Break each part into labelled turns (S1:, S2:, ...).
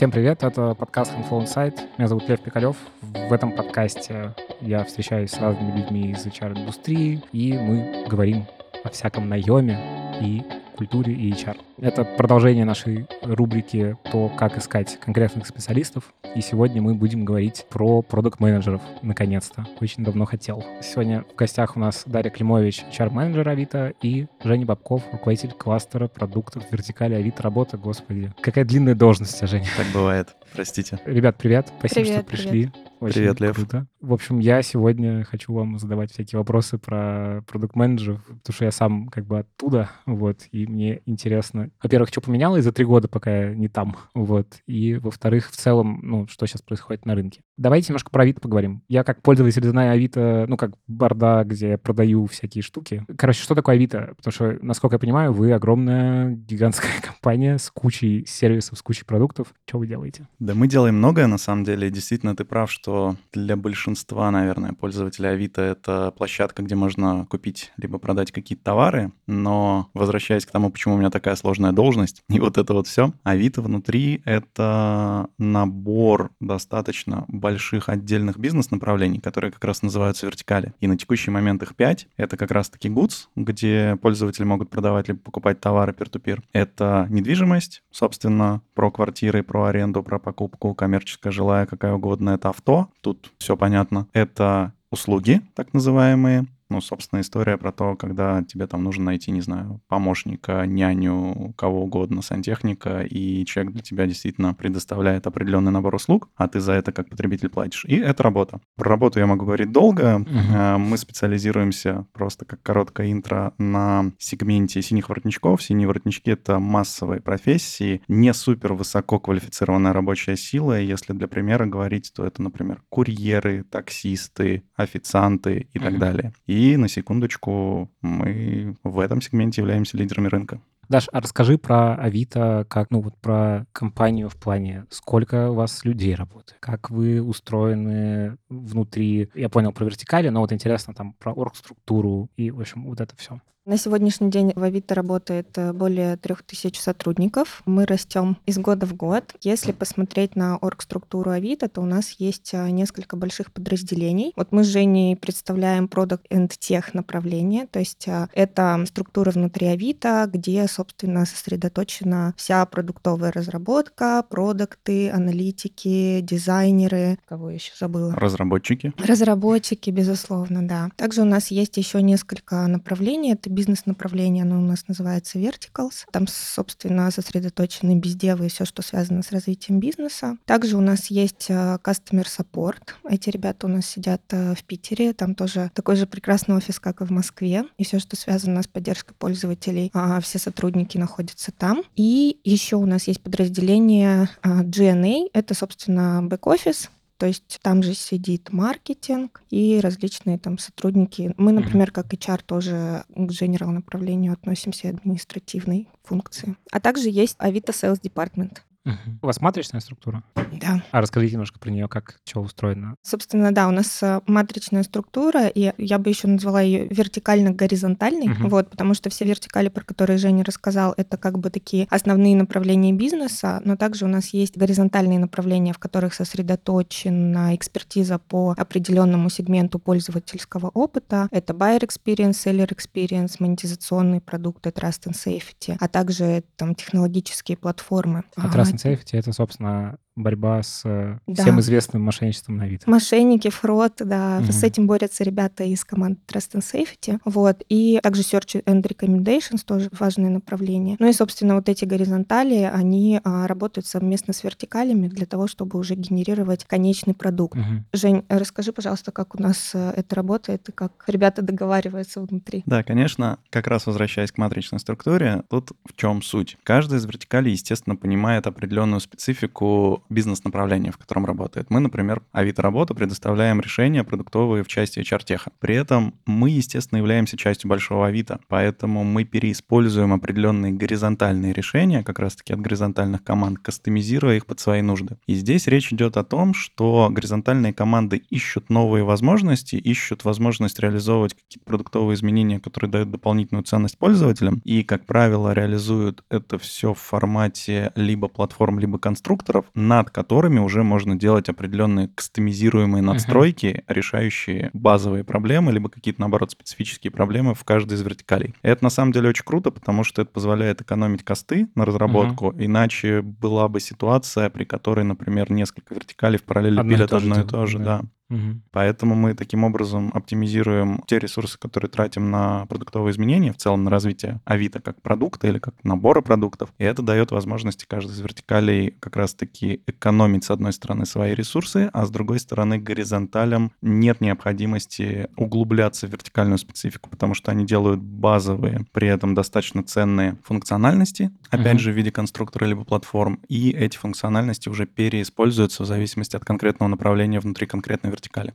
S1: Всем привет, это подкаст Info Insight. Меня зовут Лев Пикалев. В этом подкасте я встречаюсь с разными людьми из HR-индустрии, и мы говорим о всяком наеме и культуре и HR. Это продолжение нашей рубрики «То, как искать конкретных специалистов». И сегодня мы будем говорить про продукт-менеджеров, наконец-то. Очень давно хотел. Сегодня в гостях у нас Дарья Климович, HR-менеджер Авито, и Женя Бабков, руководитель кластера продуктов вертикали Авито работа. Господи, какая длинная должность, Женя.
S2: Так бывает, простите.
S1: Ребят, привет. Спасибо,
S3: привет,
S1: что пришли.
S3: Привет.
S1: Очень
S2: Привет, Лев.
S1: Круто. В общем, я сегодня хочу вам задавать всякие вопросы про продукт-менеджеров, потому что я сам как бы оттуда, вот, и мне интересно, во-первых, что поменялось за три года, пока я не там, вот, и, во-вторых, в целом, ну, что сейчас происходит на рынке. Давайте немножко про Авито поговорим. Я как пользователь знаю Авито, ну, как борда, где я продаю всякие штуки. Короче, что такое Авито? Потому что, насколько я понимаю, вы огромная гигантская компания с кучей сервисов, с кучей продуктов. Что вы делаете?
S2: Да мы делаем многое, на самом деле. Действительно, ты прав, что для большинства, наверное, пользователей Авито это площадка, где можно купить либо продать какие-то товары. Но возвращаясь к тому, почему у меня такая сложная должность, и вот это вот все, Авито внутри — это набор достаточно больших отдельных бизнес-направлений, которые как раз называются вертикали. И на текущий момент их пять. Это как раз-таки Goods, где пользователи могут продавать либо покупать товары peer-to-peer. Это недвижимость, собственно, про квартиры, про аренду, про покупку, коммерческая, жилая, какая угодно. Это авто, тут все понятно. Это услуги, так называемые, ну, собственно, история про то, когда тебе там нужно найти, не знаю, помощника, няню, кого угодно, сантехника, и человек для тебя действительно предоставляет определенный набор услуг, а ты за это как потребитель платишь. И это работа. Про работу я могу говорить долго. Uh-huh. Мы специализируемся просто как короткое интро на сегменте синих воротничков. Синие воротнички — это массовые профессии, не супер высоко квалифицированная рабочая сила. Если для примера говорить, то это, например, курьеры, таксисты, официанты и uh-huh. так далее. И и на секундочку, мы в этом сегменте являемся лидерами рынка.
S1: Даш, а расскажи про Авито, как, ну вот про компанию в плане, сколько у вас людей работает, как вы устроены внутри, я понял про вертикали, но вот интересно там про оргструктуру и, в общем, вот это все.
S3: На сегодняшний день в Авито работает э, более трех тысяч сотрудников. Мы растем из года в год. Если посмотреть на оргструктуру Авито, то у нас есть э, несколько больших подразделений. Вот мы с Женей представляем Product and Tech направление, то есть э, это структура внутри Авито, где, собственно, сосредоточена вся продуктовая разработка, продукты, аналитики, дизайнеры, кого еще забыла?
S2: Разработчики.
S3: Разработчики, безусловно, да. Также у нас есть еще несколько направлений. Это бизнес-направление, оно у нас называется Verticals. Там, собственно, сосредоточены бездевы и все, что связано с развитием бизнеса. Также у нас есть э, Customer Support. Эти ребята у нас сидят э, в Питере. Там тоже такой же прекрасный офис, как и в Москве. И все, что связано с поддержкой пользователей, а, все сотрудники находятся там. И еще у нас есть подразделение а, GNA. Это, собственно, бэк-офис, то есть там же сидит маркетинг и различные там сотрудники. Мы, например, как HR тоже к general направлению относимся административной функции. А также есть Авито Sales Department.
S1: Угу. У вас матричная структура?
S3: Да.
S1: А расскажите немножко про нее, как что устроено.
S3: Собственно, да, у нас э, матричная структура, и я бы еще назвала ее вертикально-горизонтальной, угу. вот, потому что все вертикали, про которые Женя рассказал, это как бы такие основные направления бизнеса, но также у нас есть горизонтальные направления, в которых сосредоточена экспертиза по определенному сегменту пользовательского опыта. Это buyer experience, seller experience, монетизационные продукты, trust and safety, а также там технологические платформы.
S1: А trust and safety — это, собственно, борьба с э, да. всем известным мошенничеством на вид.
S3: Мошенники, фрод, да. Угу. С этим борются ребята из команды Trust and Safety. Вот. И также Search and Recommendations тоже важное направление. Ну и, собственно, вот эти горизонтали, они а, работают совместно с вертикалями для того, чтобы уже генерировать конечный продукт. Угу. Жень, расскажи, пожалуйста, как у нас э, это работает и как ребята договариваются внутри.
S2: Да, конечно, как раз возвращаясь к матричной структуре, тут в чем суть? Каждый из вертикалей, естественно, понимает определенную специфику бизнес-направление, в котором работает. Мы, например, Авито Работа предоставляем решения продуктовые в части HR-теха. При этом мы, естественно, являемся частью большого Авито, поэтому мы переиспользуем определенные горизонтальные решения, как раз-таки от горизонтальных команд, кастомизируя их под свои нужды. И здесь речь идет о том, что горизонтальные команды ищут новые возможности, ищут возможность реализовывать какие-то продуктовые изменения, которые дают дополнительную ценность пользователям, и, как правило, реализуют это все в формате либо платформ, либо конструкторов, над которыми уже можно делать определенные кастомизируемые надстройки, uh-huh. решающие базовые проблемы, либо какие-то, наоборот, специфические проблемы в каждой из вертикалей. И это, на самом деле, очень круто, потому что это позволяет экономить косты на разработку, uh-huh. иначе была бы ситуация, при которой, например, несколько вертикалей в параллели Одно пилят одно и то же, да. да. Угу. Поэтому мы таким образом оптимизируем те ресурсы, которые тратим на продуктовые изменения, в целом на развитие Авито как продукта или как набора продуктов. И это дает возможности каждой из вертикалей как раз-таки экономить, с одной стороны, свои ресурсы, а с другой стороны, горизонталям нет необходимости углубляться в вертикальную специфику, потому что они делают базовые, при этом достаточно ценные функциональности, опять угу. же, в виде конструктора либо платформ, и эти функциональности уже переиспользуются в зависимости от конкретного направления внутри конкретной вертикали вертикали.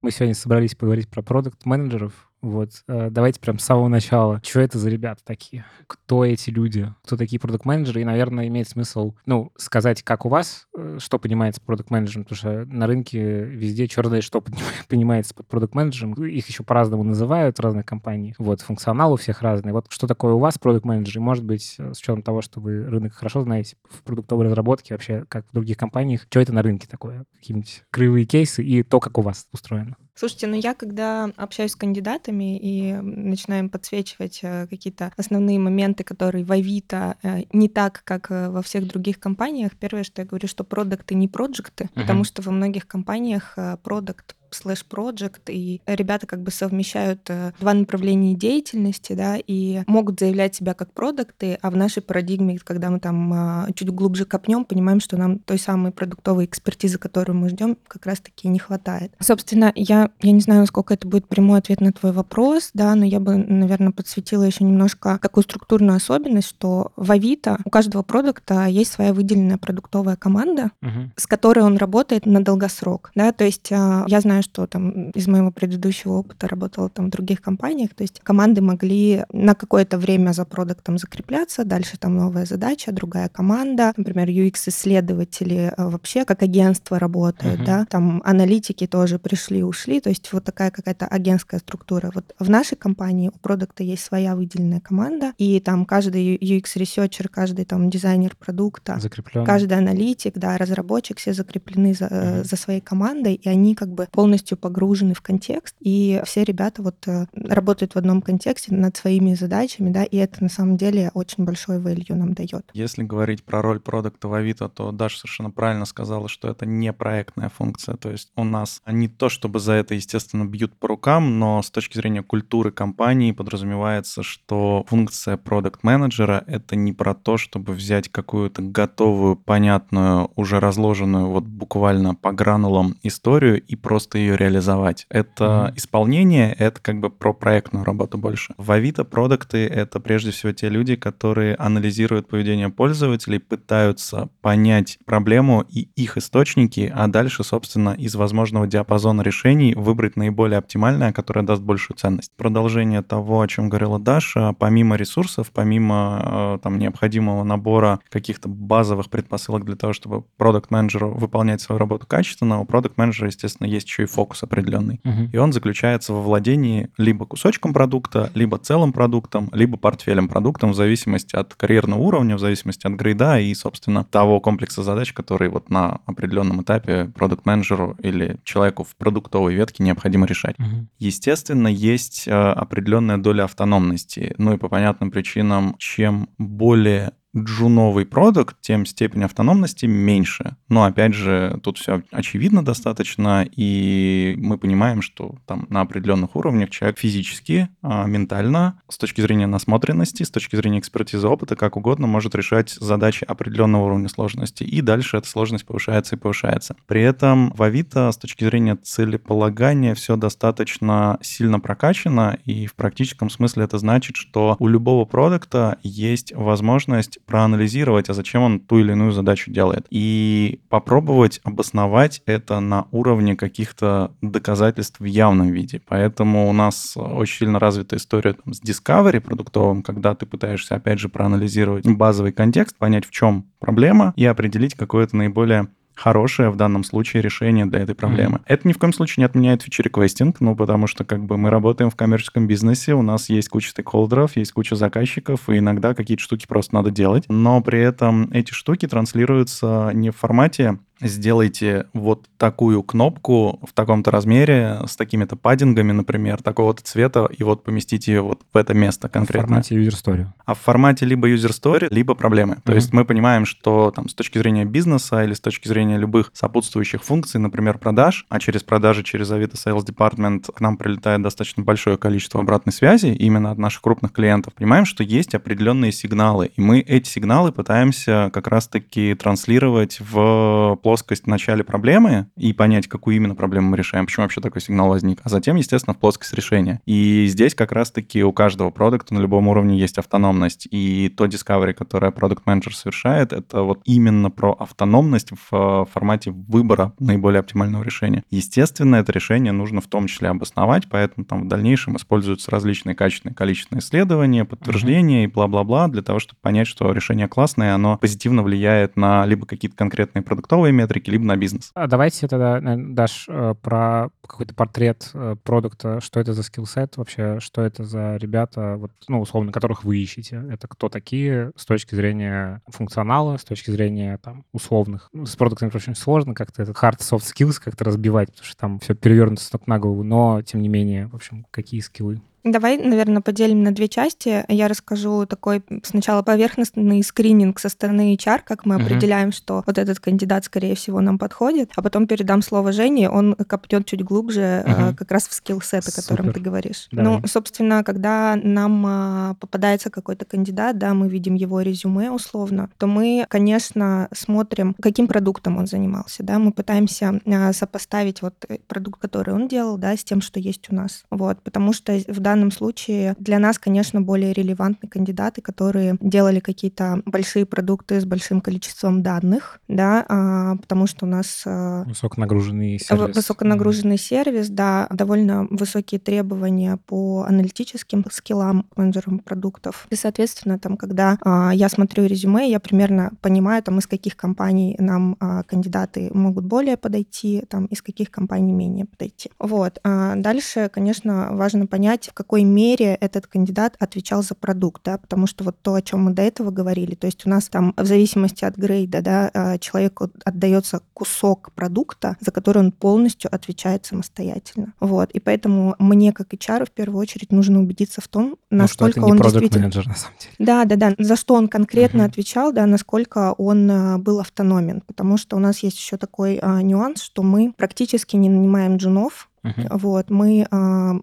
S1: Мы сегодня собрались поговорить про продукт-менеджеров, вот, э, давайте прям с самого начала. Что это за ребята такие? Кто эти люди? Кто такие продукт-менеджеры? И, наверное, имеет смысл, ну, сказать, как у вас, э, что понимается продукт-менеджером, потому что на рынке везде черт знает, что понимается под продукт-менеджером. Их еще по-разному называют в разных компаниях. Вот, функционал у всех разный. Вот что такое у вас продукт-менеджер? И, может быть, э, с учетом того, что вы рынок хорошо знаете, в продуктовой разработке, вообще, как в других компаниях, что это на рынке такое? Какие-нибудь кривые кейсы и то, как у вас устроено?
S3: Слушайте, ну я когда общаюсь с кандидатами и начинаем подсвечивать э, какие-то основные моменты, которые в Авито э, не так, как э, во всех других компаниях, первое, что я говорю, что продукты не проекты, uh-huh. потому что во многих компаниях продукт слэш project, и ребята как бы совмещают э, два направления деятельности, да, и могут заявлять себя как продукты, а в нашей парадигме, когда мы там а, чуть глубже копнем, понимаем, что нам той самой продуктовой экспертизы, которую мы ждем, как раз-таки не хватает. Собственно, я, я не знаю, насколько это будет прямой ответ на твой вопрос, да, но я бы, наверное, подсветила еще немножко такую структурную особенность, что в Авито у каждого продакта есть своя выделенная продуктовая команда, угу. с которой он работает на долгосрок, да, то есть а, я знаю, знаю, что там из моего предыдущего опыта работала там в других компаниях, то есть команды могли на какое-то время за продактом закрепляться, дальше там новая задача, другая команда, например, UX-исследователи э, вообще как агентство работают, uh-huh. да, там аналитики тоже пришли, ушли, то есть вот такая какая-то агентская структура. Вот в нашей компании у продакта есть своя выделенная команда, и там каждый UX-researcher, каждый там дизайнер продукта, Закреплен. каждый аналитик, да, разработчик, все закреплены за, uh-huh. за своей командой, и они как бы полностью полностью погружены в контекст, и все ребята вот э, работают в одном контексте над своими задачами, да, и это на самом деле очень большой value нам дает.
S2: Если говорить про роль продукта в Авито, то Даша совершенно правильно сказала, что это не проектная функция, то есть у нас не то, чтобы за это, естественно, бьют по рукам, но с точки зрения культуры компании подразумевается, что функция продукт-менеджера — это не про то, чтобы взять какую-то готовую, понятную, уже разложенную вот буквально по гранулам историю и просто ее реализовать. Это mm-hmm. исполнение, это как бы про проектную работу больше. В Авито продукты — это прежде всего те люди, которые анализируют поведение пользователей, пытаются понять проблему и их источники, а дальше, собственно, из возможного диапазона решений выбрать наиболее оптимальное, которое даст большую ценность. Продолжение того, о чем говорила Даша, помимо ресурсов, помимо э, там необходимого набора каких-то базовых предпосылок для того, чтобы продукт-менеджеру выполнять свою работу качественно, у продукт-менеджера, естественно, есть еще и фокус определенный. Угу. И он заключается во владении либо кусочком продукта, либо целым продуктом, либо портфелем продуктом в зависимости от карьерного уровня, в зависимости от грейда и, собственно, того комплекса задач, который вот на определенном этапе продукт-менеджеру или человеку в продуктовой ветке необходимо решать. Угу. Естественно, есть э, определенная доля автономности. Ну и по понятным причинам, чем более джуновый продукт, тем степень автономности меньше. Но опять же, тут все очевидно достаточно, и мы понимаем, что там на определенных уровнях человек физически, а, ментально, с точки зрения насмотренности, с точки зрения экспертизы опыта, как угодно может решать задачи определенного уровня сложности. И дальше эта сложность повышается и повышается. При этом в Авито с точки зрения целеполагания все достаточно сильно прокачано, и в практическом смысле это значит, что у любого продукта есть возможность есть проанализировать, а зачем он ту или иную задачу делает. И попробовать обосновать это на уровне каких-то доказательств в явном виде. Поэтому у нас очень сильно развита история там, с Discovery продуктовым, когда ты пытаешься, опять же, проанализировать базовый контекст, понять, в чем проблема, и определить какое-то наиболее хорошее в данном случае решение для этой проблемы. Mm-hmm. Это ни в коем случае не отменяет feature requesting, ну, потому что как бы мы работаем в коммерческом бизнесе, у нас есть куча стейкхолдеров, есть куча заказчиков, и иногда какие-то штуки просто надо делать. Но при этом эти штуки транслируются не в формате сделайте вот такую кнопку в таком-то размере с такими-то паддингами, например, такого-то цвета, и вот поместите ее вот в это место конкретно.
S1: В формате user story.
S2: А в формате либо user story, либо проблемы. Mm-hmm. То есть мы понимаем, что там с точки зрения бизнеса или с точки зрения любых сопутствующих функций, например, продаж, а через продажи, через Авито Sales Department к нам прилетает достаточно большое количество обратной связи именно от наших крупных клиентов, понимаем, что есть определенные сигналы, и мы эти сигналы пытаемся как раз-таки транслировать в плоскость в начале проблемы и понять, какую именно проблему мы решаем, почему вообще такой сигнал возник, а затем, естественно, в плоскость решения. И здесь как раз-таки у каждого продукта на любом уровне есть автономность, и то discovery, которое продукт менеджер совершает, это вот именно про автономность в формате выбора наиболее оптимального решения. Естественно, это решение нужно в том числе обосновать, поэтому там в дальнейшем используются различные качественные количественные исследования, подтверждения uh-huh. и бла-бла-бла для того, чтобы понять, что решение классное, оно позитивно влияет на либо какие-то конкретные продуктовые метрики, либо на бизнес.
S1: А давайте тогда, Даш, э, про какой-то портрет э, продакта, что это за skill set вообще, что это за ребята, вот, ну, условно, которых вы ищете. Это кто такие с точки зрения функционала, с точки зрения там условных. Ну, с продактами очень сложно как-то этот hard soft skills как-то разбивать, потому что там все перевернуто с ног на голову, но тем не менее, в общем, какие скиллы?
S3: Давай, наверное, поделим на две части. Я расскажу такой сначала поверхностный скрининг со стороны HR, как мы uh-huh. определяем, что вот этот кандидат, скорее всего, нам подходит, а потом передам слово Жене, он копнет чуть глубже uh-huh. как раз в skill set, о котором Супер. ты говоришь. Давай. Ну, собственно, когда нам а, попадается какой-то кандидат, да, мы видим его резюме условно, то мы, конечно, смотрим, каким продуктом он занимался, да, мы пытаемся а, сопоставить вот э, продукт, который он делал, да, с тем, что есть у нас. Вот, потому что в данном случае для нас, конечно, более релевантны кандидаты, которые делали какие-то большие продукты с большим количеством данных, да, а, потому что у нас...
S1: А, высоконагруженный сервис.
S3: Высоконагруженный сервис, да, довольно высокие требования по аналитическим скиллам менеджерам продуктов. И, соответственно, там, когда а, я смотрю резюме, я примерно понимаю, там, из каких компаний нам кандидаты могут более подойти, там, из каких компаний менее подойти. Вот. Дальше, конечно, важно понять, какой мере этот кандидат отвечал за продукт, да, потому что вот то, о чем мы до этого говорили, то есть у нас там в зависимости от грейда, да, а, человеку отдается кусок продукта, за который он полностью отвечает самостоятельно. Вот, и поэтому мне, как HR, в первую очередь нужно убедиться в том, насколько ну, что это не он действительно...
S1: менеджер на самом деле.
S3: Да, да, да, за что он конкретно uh-huh. отвечал, да, насколько он а, был автономен, потому что у нас есть еще такой а, нюанс, что мы практически не нанимаем джунов, Uh-huh. Вот, мы а,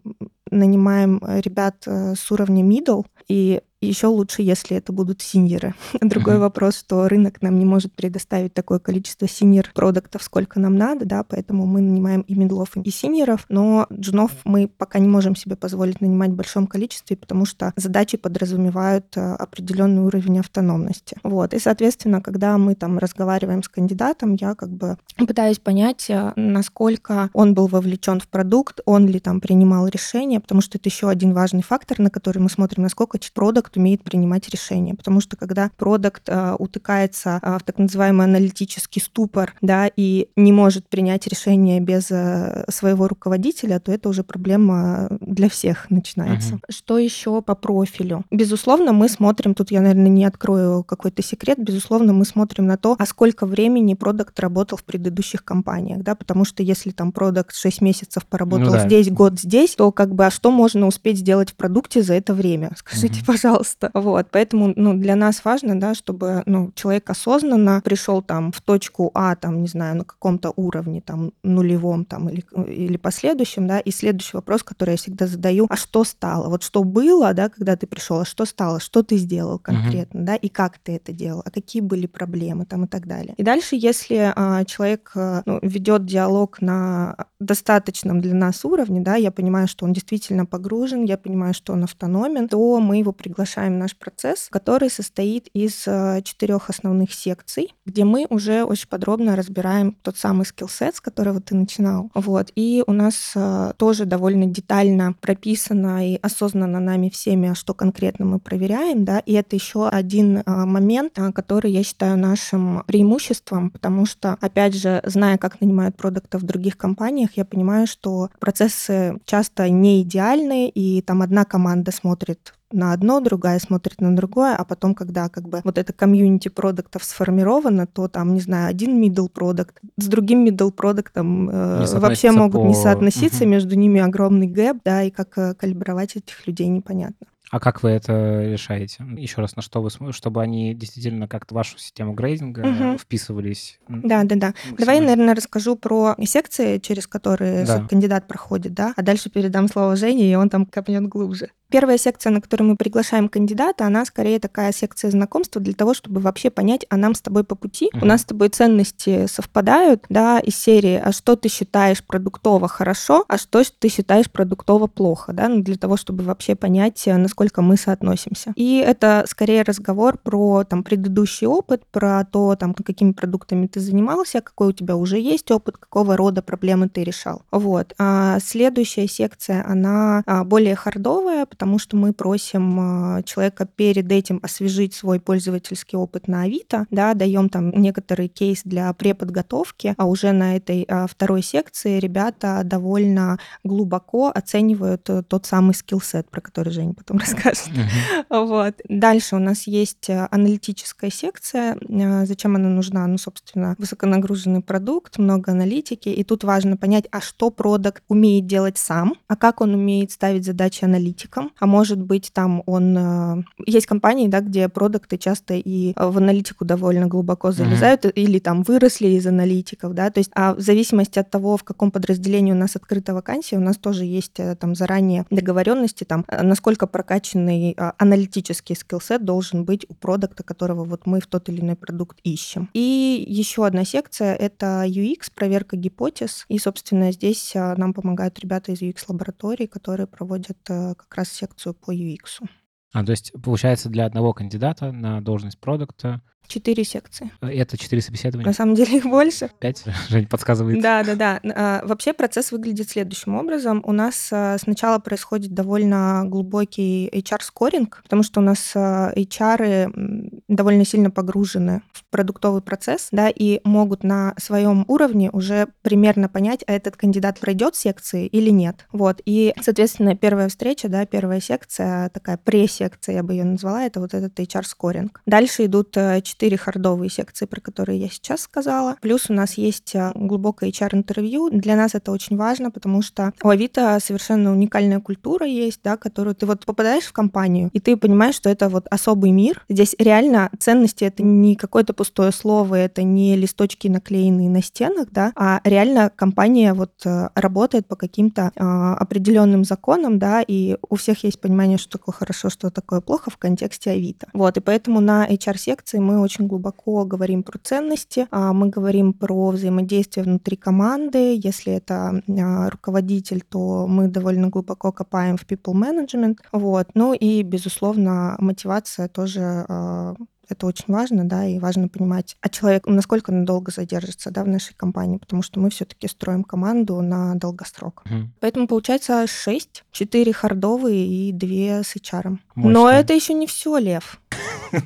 S3: нанимаем ребят э, с уровня middle, и еще лучше, если это будут синьоры. Другой mm-hmm. вопрос, что рынок нам не может предоставить такое количество синьор продуктов, сколько нам надо, да, поэтому мы нанимаем и медлов, и синьоров, но джунов мы пока не можем себе позволить нанимать в большом количестве, потому что задачи подразумевают э, определенный уровень автономности. Вот, и, соответственно, когда мы там разговариваем с кандидатом, я как бы пытаюсь понять, э, насколько он был вовлечен в продукт, он ли там принимал решения, потому что это еще один важный фактор, на который мы смотрим, насколько продукт умеет принимать решения. Потому что когда продукт а, утыкается а, в так называемый аналитический ступор, да, и не может принять решение без а, своего руководителя, то это уже проблема для всех начинается. Uh-huh. Что еще по профилю? Безусловно, мы смотрим, тут я, наверное, не открою какой-то секрет, безусловно, мы смотрим на то, а сколько времени продукт работал в предыдущих компаниях, да, потому что если там продукт 6 месяцев поработал ну, да. здесь, год здесь, то как бы, а что можно успеть сделать в продукте за это время? Скажите, uh-huh. пожалуйста. Вот, поэтому, ну, для нас важно, да, чтобы, ну, человек осознанно пришел там в точку А, там, не знаю, на каком-то уровне, там, нулевом, там, или, или последующем, да, и следующий вопрос, который я всегда задаю, а что стало? Вот что было, да, когда ты пришел, а что стало? Что ты сделал конкретно, uh-huh. да, и как ты это делал? А какие были проблемы там и так далее? И дальше, если а, человек а, ну, ведет диалог на достаточном для нас уровне, да, я понимаю, что он действительно погружен, я понимаю, что он автономен, то мы его приглашаем приглашаем наш процесс, который состоит из э, четырех основных секций, где мы уже очень подробно разбираем тот самый скиллсет, с которого ты начинал. Вот. И у нас э, тоже довольно детально прописано и осознанно нами всеми, что конкретно мы проверяем, да, и это еще один момент, который я считаю нашим преимуществом, потому что, опять же, зная, как нанимают продуктов в других компаниях, я понимаю, что процессы часто не идеальны, и там одна команда смотрит на одно, другая смотрит на другое, а потом, когда как бы вот это комьюнити продуктов сформировано, то там, не знаю, один middle продукт с другим middle продуктом э, вообще могут по... не соотноситься, угу. между ними огромный гэп, да, и как э, калибровать этих людей непонятно.
S1: А как вы это решаете? Еще раз, на что вы, чтобы они действительно как-то в вашу систему грейдинга угу. вписывались?
S3: Да, да, да. Давай я, наверное, расскажу про секции, через которые да. кандидат проходит, да, а дальше передам слово Жене, и он там копнет глубже. Первая секция, на которую мы приглашаем кандидата, она скорее такая секция знакомства для того, чтобы вообще понять, а нам с тобой по пути, uh-huh. у нас с тобой ценности совпадают, да, из серии, а что ты считаешь продуктово хорошо, а что ты считаешь продуктово плохо, да, ну, для того, чтобы вообще понять, насколько мы соотносимся. И это скорее разговор про там предыдущий опыт, про то, там, какими продуктами ты занимался, какой у тебя уже есть опыт, какого рода проблемы ты решал. Вот. А следующая секция, она а, более хардовая, потому что мы просим а, человека перед этим освежить свой пользовательский опыт на Авито, да, даем там некоторый кейс для преподготовки, а уже на этой а, второй секции ребята довольно глубоко оценивают э, тот самый скиллсет, про который Женя потом расскажет. Uh-huh. Вот. Дальше у нас есть э, аналитическая секция. Э, зачем она нужна? Ну, собственно, высоконагруженный продукт, много аналитики, и тут важно понять, а что продукт умеет делать сам, а как он умеет ставить задачи аналитикам, а может быть там он... Э, есть компании, да, где продукты часто и в аналитику довольно глубоко залезают, mm-hmm. или там выросли из аналитиков, да, то есть а в зависимости от того, в каком подразделении у нас открыта вакансия, у нас тоже есть э, там заранее договоренности, там, э, насколько прокачанный аналитический скиллсет должен быть у продукта, которого вот мы в тот или иной продукт ищем. И еще одна секция — это UX, проверка гипотез, и, собственно, здесь нам помогают ребята из UX-лаборатории, которые проводят как раз секцию по UX.
S1: А, то есть, получается, для одного кандидата на должность продукта
S3: Четыре секции.
S1: Э, это четыре собеседования?
S3: На самом деле их больше.
S1: Пять? Жень подсказывает.
S3: Да, да, да. А, вообще процесс выглядит следующим образом. У нас а, сначала происходит довольно глубокий HR-скоринг, потому что у нас а, HR довольно сильно погружены в продуктовый процесс, да, и могут на своем уровне уже примерно понять, а этот кандидат пройдет секции или нет. Вот. И, соответственно, первая встреча, да, первая секция, такая пресс-секция, я бы ее назвала, это вот этот HR-скоринг. Дальше идут четыре хардовые секции, про которые я сейчас сказала. Плюс у нас есть а, глубокое HR-интервью. Для нас это очень важно, потому что у Авито совершенно уникальная культура есть, да, которую ты вот попадаешь в компанию, и ты понимаешь, что это вот особый мир. Здесь реально ценности — это не какое-то пустое слово, это не листочки, наклеенные на стенах, да, а реально компания вот э, работает по каким-то э, определенным законам, да, и у всех есть понимание, что такое хорошо, что такое плохо в контексте Авито. Вот, и поэтому на HR-секции мы очень глубоко говорим про ценности, а мы говорим про взаимодействие внутри команды. Если это а, руководитель, то мы довольно глубоко копаем в people management. Вот. Ну и, безусловно, мотивация тоже а, это очень важно, да, и важно понимать, а человек насколько надолго задержится, да, в нашей компании, потому что мы все-таки строим команду на долгосрок. Угу. Поэтому получается 6, 4 хардовые и 2 с HR. Мощно. Но это еще не все, Лев.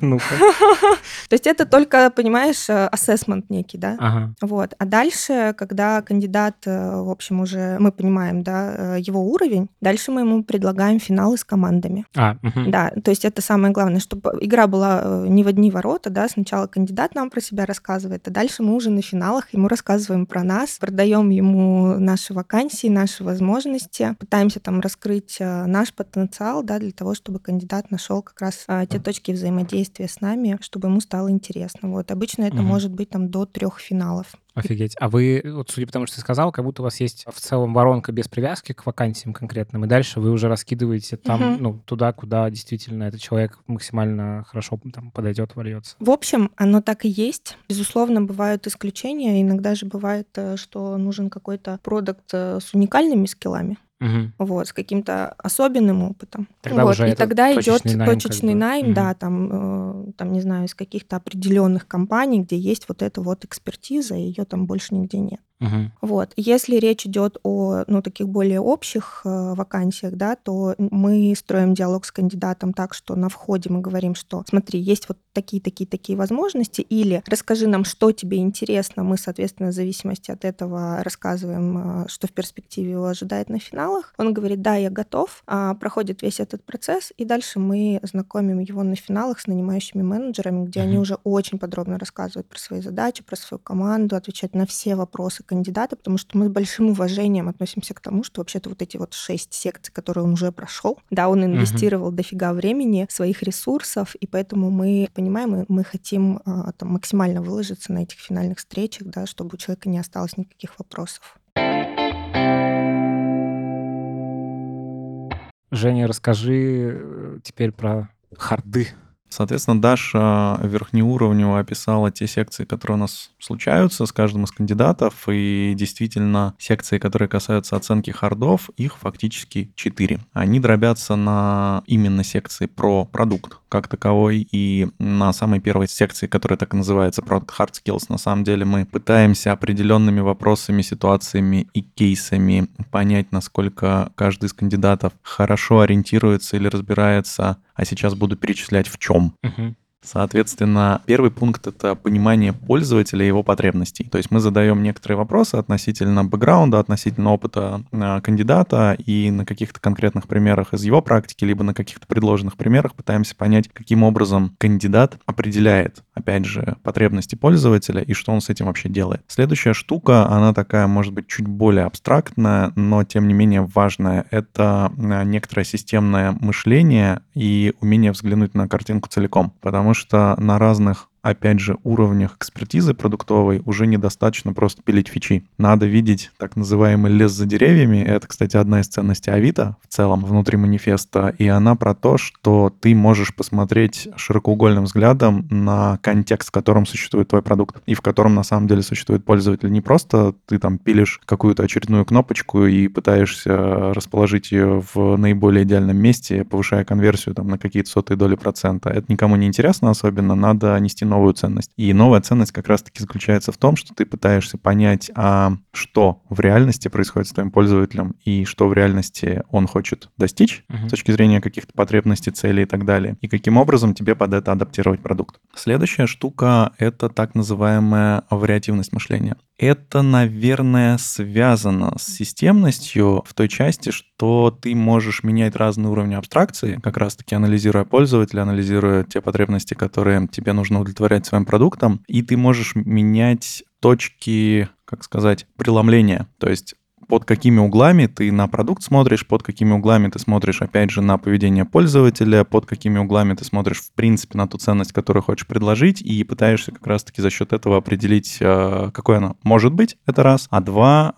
S3: То есть это только, понимаешь, ассессмент некий, да? Ага. Вот. А дальше, когда кандидат, э, в общем, уже мы понимаем, да, э, его уровень, дальше мы ему предлагаем финалы с командами. А, угу. Да, то есть это самое главное, чтобы игра была э, не в одни ворота, да, сначала кандидат нам про себя рассказывает, а дальше мы уже на финалах ему рассказываем про нас, продаем ему наши вакансии, наши возможности, пытаемся там раскрыть наш потенциал, да, для того, чтобы кандидат нашел как раз те точки взаимодействия взаимодействие с нами, чтобы ему стало интересно. Вот обычно это угу. может быть там до трех финалов.
S1: Офигеть. А вы, вот судя по тому, что ты сказал, как будто у вас есть в целом воронка без привязки к вакансиям конкретным, и дальше вы уже раскидываете там, угу. ну, туда, куда действительно этот человек максимально хорошо там подойдет, вольется.
S3: В общем, оно так и есть. Безусловно, бывают исключения. Иногда же бывает, э, что нужен какой-то продукт э, с уникальными скиллами.
S1: Мгм.
S3: вот, с каким-то особенным опытом.
S1: Тогда
S3: вот, и тогда идет
S1: точечный найм
S3: точечный найм,
S1: Мгм.
S3: да, там, э, там, не знаю, из каких-то определенных компаний, где есть вот эта вот экспертиза, и ее там больше нигде нет.
S1: Мгм.
S3: Вот. Если речь идет о ну, таких более общих э, вакансиях, да, то мы строим диалог с кандидатом так, что на входе мы говорим, что смотри, есть вот такие, такие, такие возможности, или расскажи нам, что тебе интересно, мы, соответственно, в зависимости от этого рассказываем, э, что в перспективе его ожидает на финалах. Он говорит, да, я готов, а, проходит весь этот процесс, и дальше мы знакомим его на финалах с нанимающими менеджерами, где они
S1: Мгм.
S3: уже очень подробно рассказывают про свои задачи, про свою команду, отвечают на все вопросы кандидата, потому что мы с большим уважением относимся к тому, что вообще-то вот эти вот шесть секций, которые он уже прошел, да, он инвестировал дофига времени, своих ресурсов, и поэтому мы понимаем, и мы хотим а, там максимально выложиться на этих финальных встречах, да, чтобы у человека не осталось никаких вопросов.
S1: Женя, расскажи э, теперь про харды.
S2: Соответственно, Даша верхнеуровнево описала те секции, которые у нас случаются с каждым из кандидатов, и действительно секции, которые касаются оценки хардов, их фактически четыре. Они дробятся на именно секции про продукт как таковой, и на самой первой секции, которая так и называется Product Hard Skills, на самом деле мы пытаемся определенными вопросами, ситуациями и кейсами понять, насколько каждый из кандидатов хорошо ориентируется или разбирается а сейчас буду перечислять в чем.
S1: Мгм.
S2: Соответственно, первый пункт — это понимание пользователя и его потребностей. То есть мы задаем некоторые вопросы относительно бэкграунда, относительно опыта э, кандидата, и на каких-то конкретных примерах из его практики, либо на каких-то предложенных примерах пытаемся понять, каким образом кандидат определяет, опять же, потребности пользователя и что он с этим вообще делает. Следующая штука, она такая, может быть, чуть более абстрактная, но тем не менее важная. Это э, некоторое системное мышление и умение взглянуть на картинку целиком. Потому что на разных опять же, уровнях экспертизы продуктовой уже недостаточно просто пилить фичи. Надо видеть так называемый лес за деревьями. Это, кстати, одна из ценностей Авито в целом внутри манифеста. И она про то, что ты можешь посмотреть широкоугольным взглядом на контекст, в котором существует твой продукт и в котором на самом деле существует пользователь. Не просто ты там пилишь какую-то очередную кнопочку и пытаешься расположить ее в наиболее идеальном месте, повышая конверсию там на какие-то сотые доли процента. Это никому не интересно особенно. Надо нести новую ценность. И новая ценность как раз-таки заключается в том, что ты пытаешься понять, а что в реальности происходит с твоим пользователем и что в реальности он хочет достичь
S1: Мгм.
S2: с точки зрения каких-то потребностей, целей и так далее. И каким образом тебе под это адаптировать продукт. Следующая штука — это так называемая вариативность мышления. Это, наверное, связано с системностью в той части, что ты можешь менять разные уровни абстракции, как раз-таки анализируя пользователя, анализируя те потребности, которые тебе нужно удовлетворять своим продуктом, и ты можешь менять точки, как сказать, преломления. То есть под какими углами ты на продукт смотришь, под какими углами ты смотришь, опять же, на поведение пользователя, под какими углами ты смотришь, в принципе, на ту ценность, которую хочешь предложить, и пытаешься как раз-таки за счет этого определить, э, какой она может быть, это раз, а два,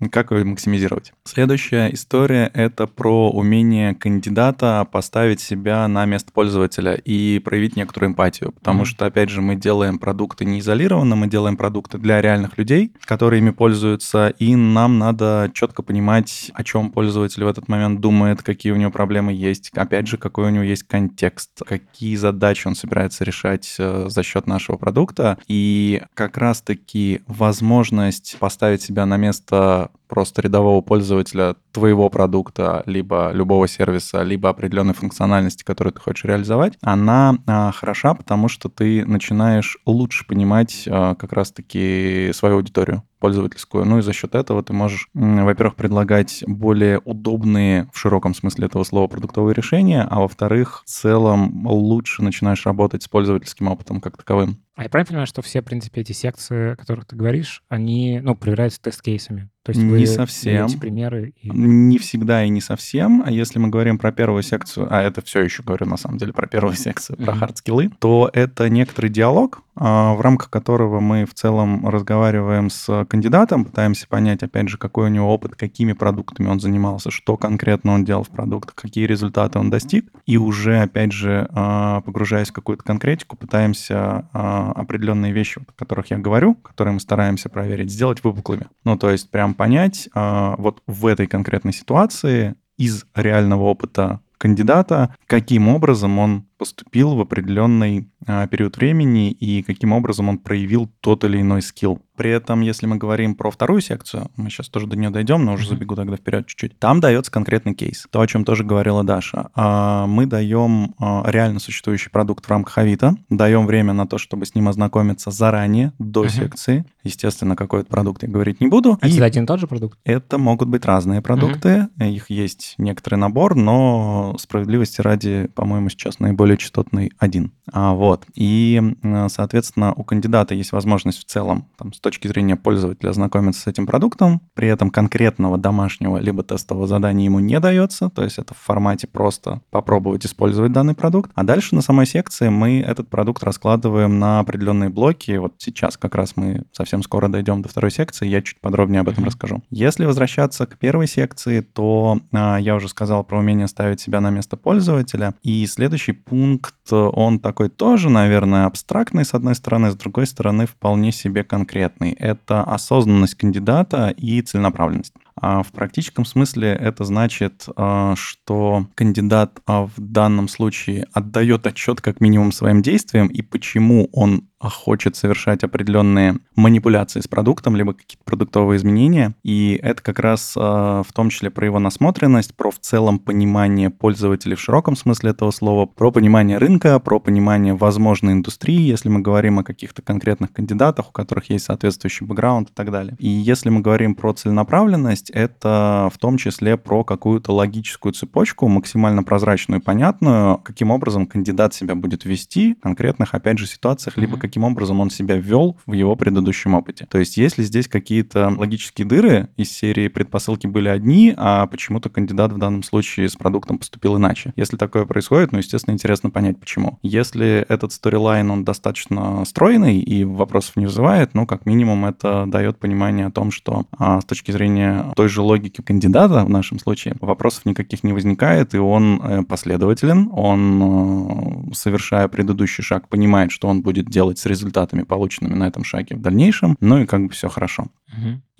S2: э, как ее максимизировать. Следующая история — это про умение кандидата поставить себя на место пользователя и проявить некоторую эмпатию, потому
S1: Мгм.
S2: что, опять же, мы делаем продукты не изолированно, мы делаем продукты для реальных людей, которые ими пользуются, и нам надо четко понимать, о чем пользователь в этот момент думает, какие у него проблемы есть, опять же, какой у него есть контекст, какие задачи он собирается решать э, за счет нашего продукта. И как раз-таки возможность поставить себя на место просто рядового пользователя твоего продукта, либо любого сервиса, либо определенной функциональности, которую ты хочешь реализовать, она а, хороша, потому что ты начинаешь лучше понимать а, как раз-таки свою аудиторию пользовательскую. Ну и за счет этого ты можешь, во-первых, предлагать более удобные в широком смысле этого слова продуктовые решения, а во-вторых, в целом лучше начинаешь работать с пользовательским опытом как таковым.
S1: А я правильно понимаю, что все, в принципе, эти секции, о которых ты говоришь, они, ну, проверяются тест-кейсами? То есть вы
S2: Не совсем.
S1: примеры и...
S2: Не всегда и не совсем. А если мы говорим про первую секцию, а это все еще говорю на самом деле про первую секцию, про хардскиллы, то это некоторый диалог, а, в рамках которого мы в целом разговариваем с кандидатом, пытаемся понять, опять же, какой у него опыт, какими продуктами он занимался, что конкретно он делал в продуктах, какие результаты он достиг. И уже, опять же, а, погружаясь в какую-то конкретику, пытаемся а, определенные вещи, о которых я говорю, которые мы стараемся проверить, сделать выпуклыми. Ну, то есть прям понять, э, вот в этой конкретной ситуации из реального опыта кандидата, каким образом он поступил в определенный а, период времени и каким образом он проявил тот или иной скилл. При этом, если мы говорим про вторую секцию, мы сейчас тоже до нее дойдем, но уже забегу тогда вперед чуть-чуть. Там дается конкретный кейс, то, о чем тоже говорила Даша. А, мы даем а, реально существующий продукт в рамках Авито, даем время на то, чтобы с ним ознакомиться заранее, до uh-huh. секции. Естественно, какой это продукт я говорить не буду.
S1: Это один и тот же продукт?
S2: Это могут быть разные продукты, uh-huh. их есть некоторый набор, но справедливости ради, по-моему, сейчас наиболее частотный один. А, вот. И, соответственно, у кандидата есть возможность в целом там, с точки зрения пользователя ознакомиться с этим продуктом, при этом конкретного домашнего либо тестового задания ему не дается, то есть это в формате просто попробовать использовать данный продукт. А дальше на самой секции мы этот продукт раскладываем на определенные блоки. Вот сейчас как раз мы совсем скоро дойдем до второй секции, я чуть подробнее об этом mm-hmm. расскажу. Если возвращаться к первой секции, то а, я уже сказал про умение ставить себя на место пользователя. И следующий пункт, он такой тоже, наверное, абстрактный с одной стороны, с другой стороны вполне себе конкретный. Это осознанность кандидата и целенаправленность. А в практическом смысле это значит, а, что кандидат а, в данном случае отдает отчет как минимум своим действиям и почему он хочет совершать определенные манипуляции с продуктом, либо какие-то продуктовые изменения. И это как раз в том числе про его насмотренность, про в целом понимание пользователей в широком смысле этого слова, про понимание рынка, про понимание возможной индустрии, если мы говорим о каких-то конкретных кандидатах, у которых есть соответствующий бэкграунд и так далее. И если мы говорим про целенаправленность, это в том числе про какую-то логическую цепочку, максимально прозрачную и понятную, каким образом кандидат себя будет вести в конкретных, опять же, ситуациях, либо каким образом он себя вел в его предыдущем опыте. То есть если здесь какие-то логические дыры из серии предпосылки были одни, а почему-то кандидат в данном случае с продуктом поступил иначе. Если такое происходит, ну, естественно, интересно понять, почему. Если этот сторилайн, он достаточно стройный и вопросов не вызывает, ну, как минимум, это дает понимание о том, что а, с точки зрения той же логики кандидата в нашем случае вопросов никаких не возникает, и он э, последователен, он, э, совершая предыдущий шаг, понимает, что он будет делать с результатами, полученными на этом шаге в дальнейшем, ну и как бы все хорошо.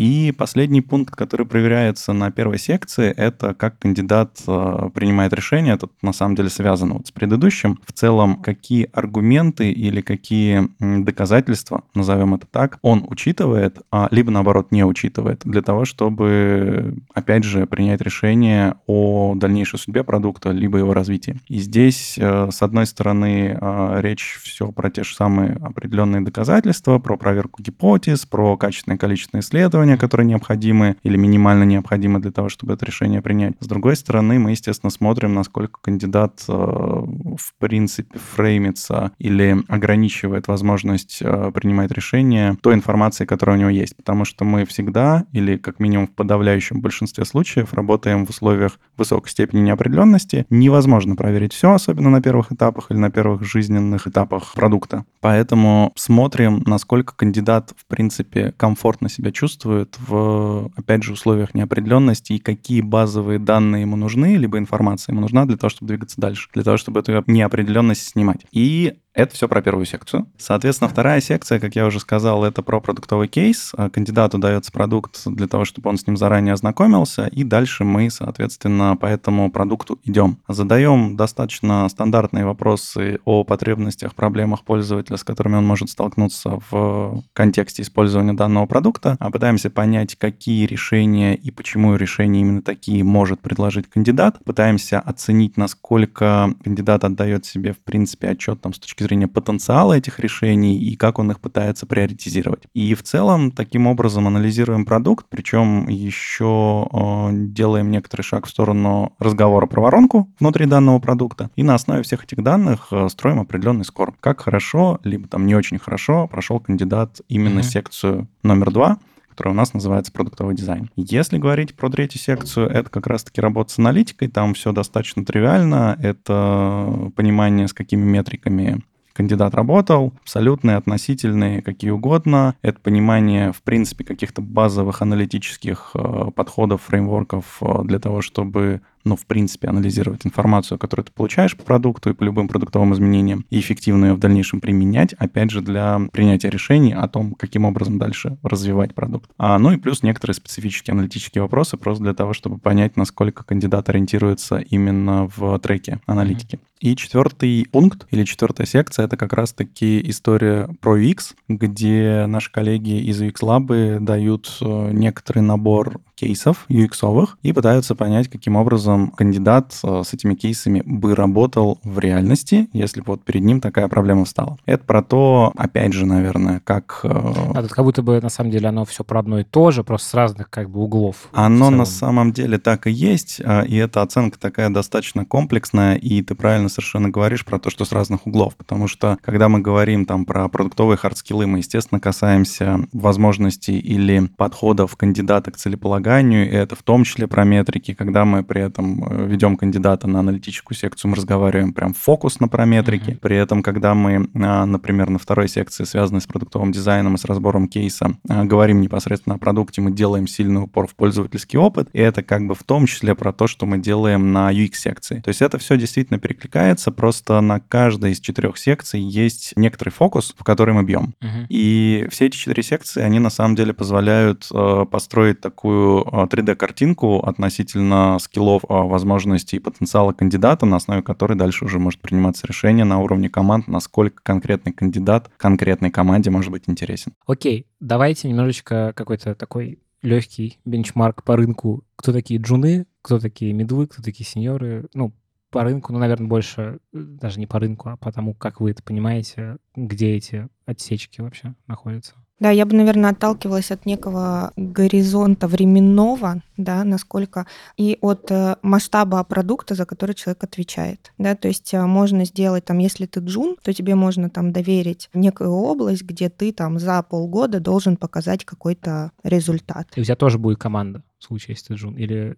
S2: И последний пункт, который проверяется на первой секции, это как кандидат э, принимает решение. Это на самом деле связано вот с предыдущим. В целом, какие аргументы или какие доказательства, назовем это так, он учитывает, а, либо наоборот не учитывает, для того, чтобы, опять же, принять решение о дальнейшей судьбе продукта, либо его развитии. И здесь, э, с одной стороны, э, речь все про те же самые определенные доказательства, про проверку гипотез, про качественное количество исследования, которые необходимы или минимально необходимы для того, чтобы это решение принять. С другой стороны, мы, естественно, смотрим, насколько кандидат э, в принципе фреймится или ограничивает возможность э, принимать решение той информации, которая у него есть. Потому что мы всегда, или как минимум в подавляющем большинстве случаев, работаем в условиях высокой степени неопределенности. Невозможно проверить все, особенно на первых этапах или на первых жизненных этапах продукта. Поэтому смотрим, насколько кандидат, в принципе, комфортно себя чувствует в, опять же, условиях неопределенности и какие базовые данные ему нужны, либо информация ему нужна для того, чтобы двигаться дальше, для того, чтобы эту неопределенность снимать. И это все про первую секцию. Соответственно, вторая секция, как я уже сказал, это про продуктовый кейс. А кандидату дается продукт для того, чтобы он с ним заранее ознакомился, и дальше мы, соответственно, по этому продукту идем. Задаем достаточно стандартные вопросы о потребностях, проблемах пользователя, с которыми он может столкнуться в контексте использования данного продукта, а пытаемся понять, какие решения и почему решения именно такие может предложить кандидат. Пытаемся оценить, насколько кандидат отдает себе, в принципе, отчет там, с точки точки зрения потенциала этих решений и как он их пытается приоритизировать. И в целом таким образом анализируем продукт, причем еще э, делаем некоторый шаг в сторону разговора про воронку внутри данного продукта. И на основе всех этих данных э, строим определенный скор. Как хорошо, либо там не очень хорошо прошел кандидат именно mm-hmm. секцию номер два, которая у нас называется продуктовый дизайн. Если говорить про третью секцию, это как раз-таки работа с аналитикой, там все достаточно тривиально, это понимание, с какими метриками кандидат работал, абсолютные, относительные, какие угодно. Это понимание, в принципе, каких-то базовых аналитических э, подходов, фреймворков э, для того, чтобы ну, в принципе, анализировать информацию, которую ты получаешь по продукту и по любым продуктовым изменениям, и эффективно ее в дальнейшем применять, опять же, для принятия решений о том, каким образом дальше развивать продукт. А, ну и плюс некоторые специфические аналитические вопросы, просто для того, чтобы понять, насколько кандидат ориентируется именно в треке аналитики. И четвертый пункт или четвертая секция — это как раз-таки история про UX, где наши коллеги из UX Lab дают э, некоторый набор кейсов UX-овых и пытаются понять, каким образом кандидат э, с этими кейсами бы работал в реальности, если бы вот перед ним такая проблема встала. Это про то, опять же, наверное, как... Э,
S1: а тут как будто бы, на самом деле, оно все про одно и то же, просто с разных как бы углов.
S2: Оно на самом деле так и есть, и эта оценка такая достаточно комплексная, и ты правильно совершенно говоришь про то, что с разных углов, потому что когда мы говорим там про продуктовые хардскиллы, мы, естественно, касаемся возможностей или подходов кандидата к целеполаганию, и это в том числе про метрики. Когда мы при этом э, ведем кандидата на аналитическую секцию, мы разговариваем прям фокус на прометрики. Mm-hmm. При этом, когда мы, а, например, на второй секции, связанной с продуктовым дизайном и с разбором кейса, а, говорим непосредственно о продукте, мы делаем сильный упор в пользовательский опыт, и это как бы в том числе про то, что мы делаем на UX-секции. То есть это все действительно перекликается просто на каждой из четырех секций есть некоторый фокус, в который мы бьем. Uh-huh. И все эти четыре секции, они на самом деле позволяют э, построить такую э, 3D-картинку относительно скиллов, э, возможностей и потенциала кандидата, на основе которой дальше уже может приниматься решение на уровне команд, насколько конкретный кандидат конкретной команде может быть интересен.
S1: Окей, давайте немножечко какой-то такой легкий бенчмарк по рынку. Кто такие джуны, кто такие медлы, кто такие сеньоры. Ну, по рынку, ну, наверное, больше э, даже не по рынку, а потому как вы это понимаете, где эти отсечки вообще находятся.
S3: Да, я бы, наверное, отталкивалась от некого горизонта временного, да, насколько и от э, масштаба продукта, за который человек отвечает, да, то есть э, можно сделать там, если ты джун, то тебе можно там доверить некую область, где ты там за полгода должен показать какой-то результат.
S1: И у тебя тоже будет команда в случае, если ты джун, или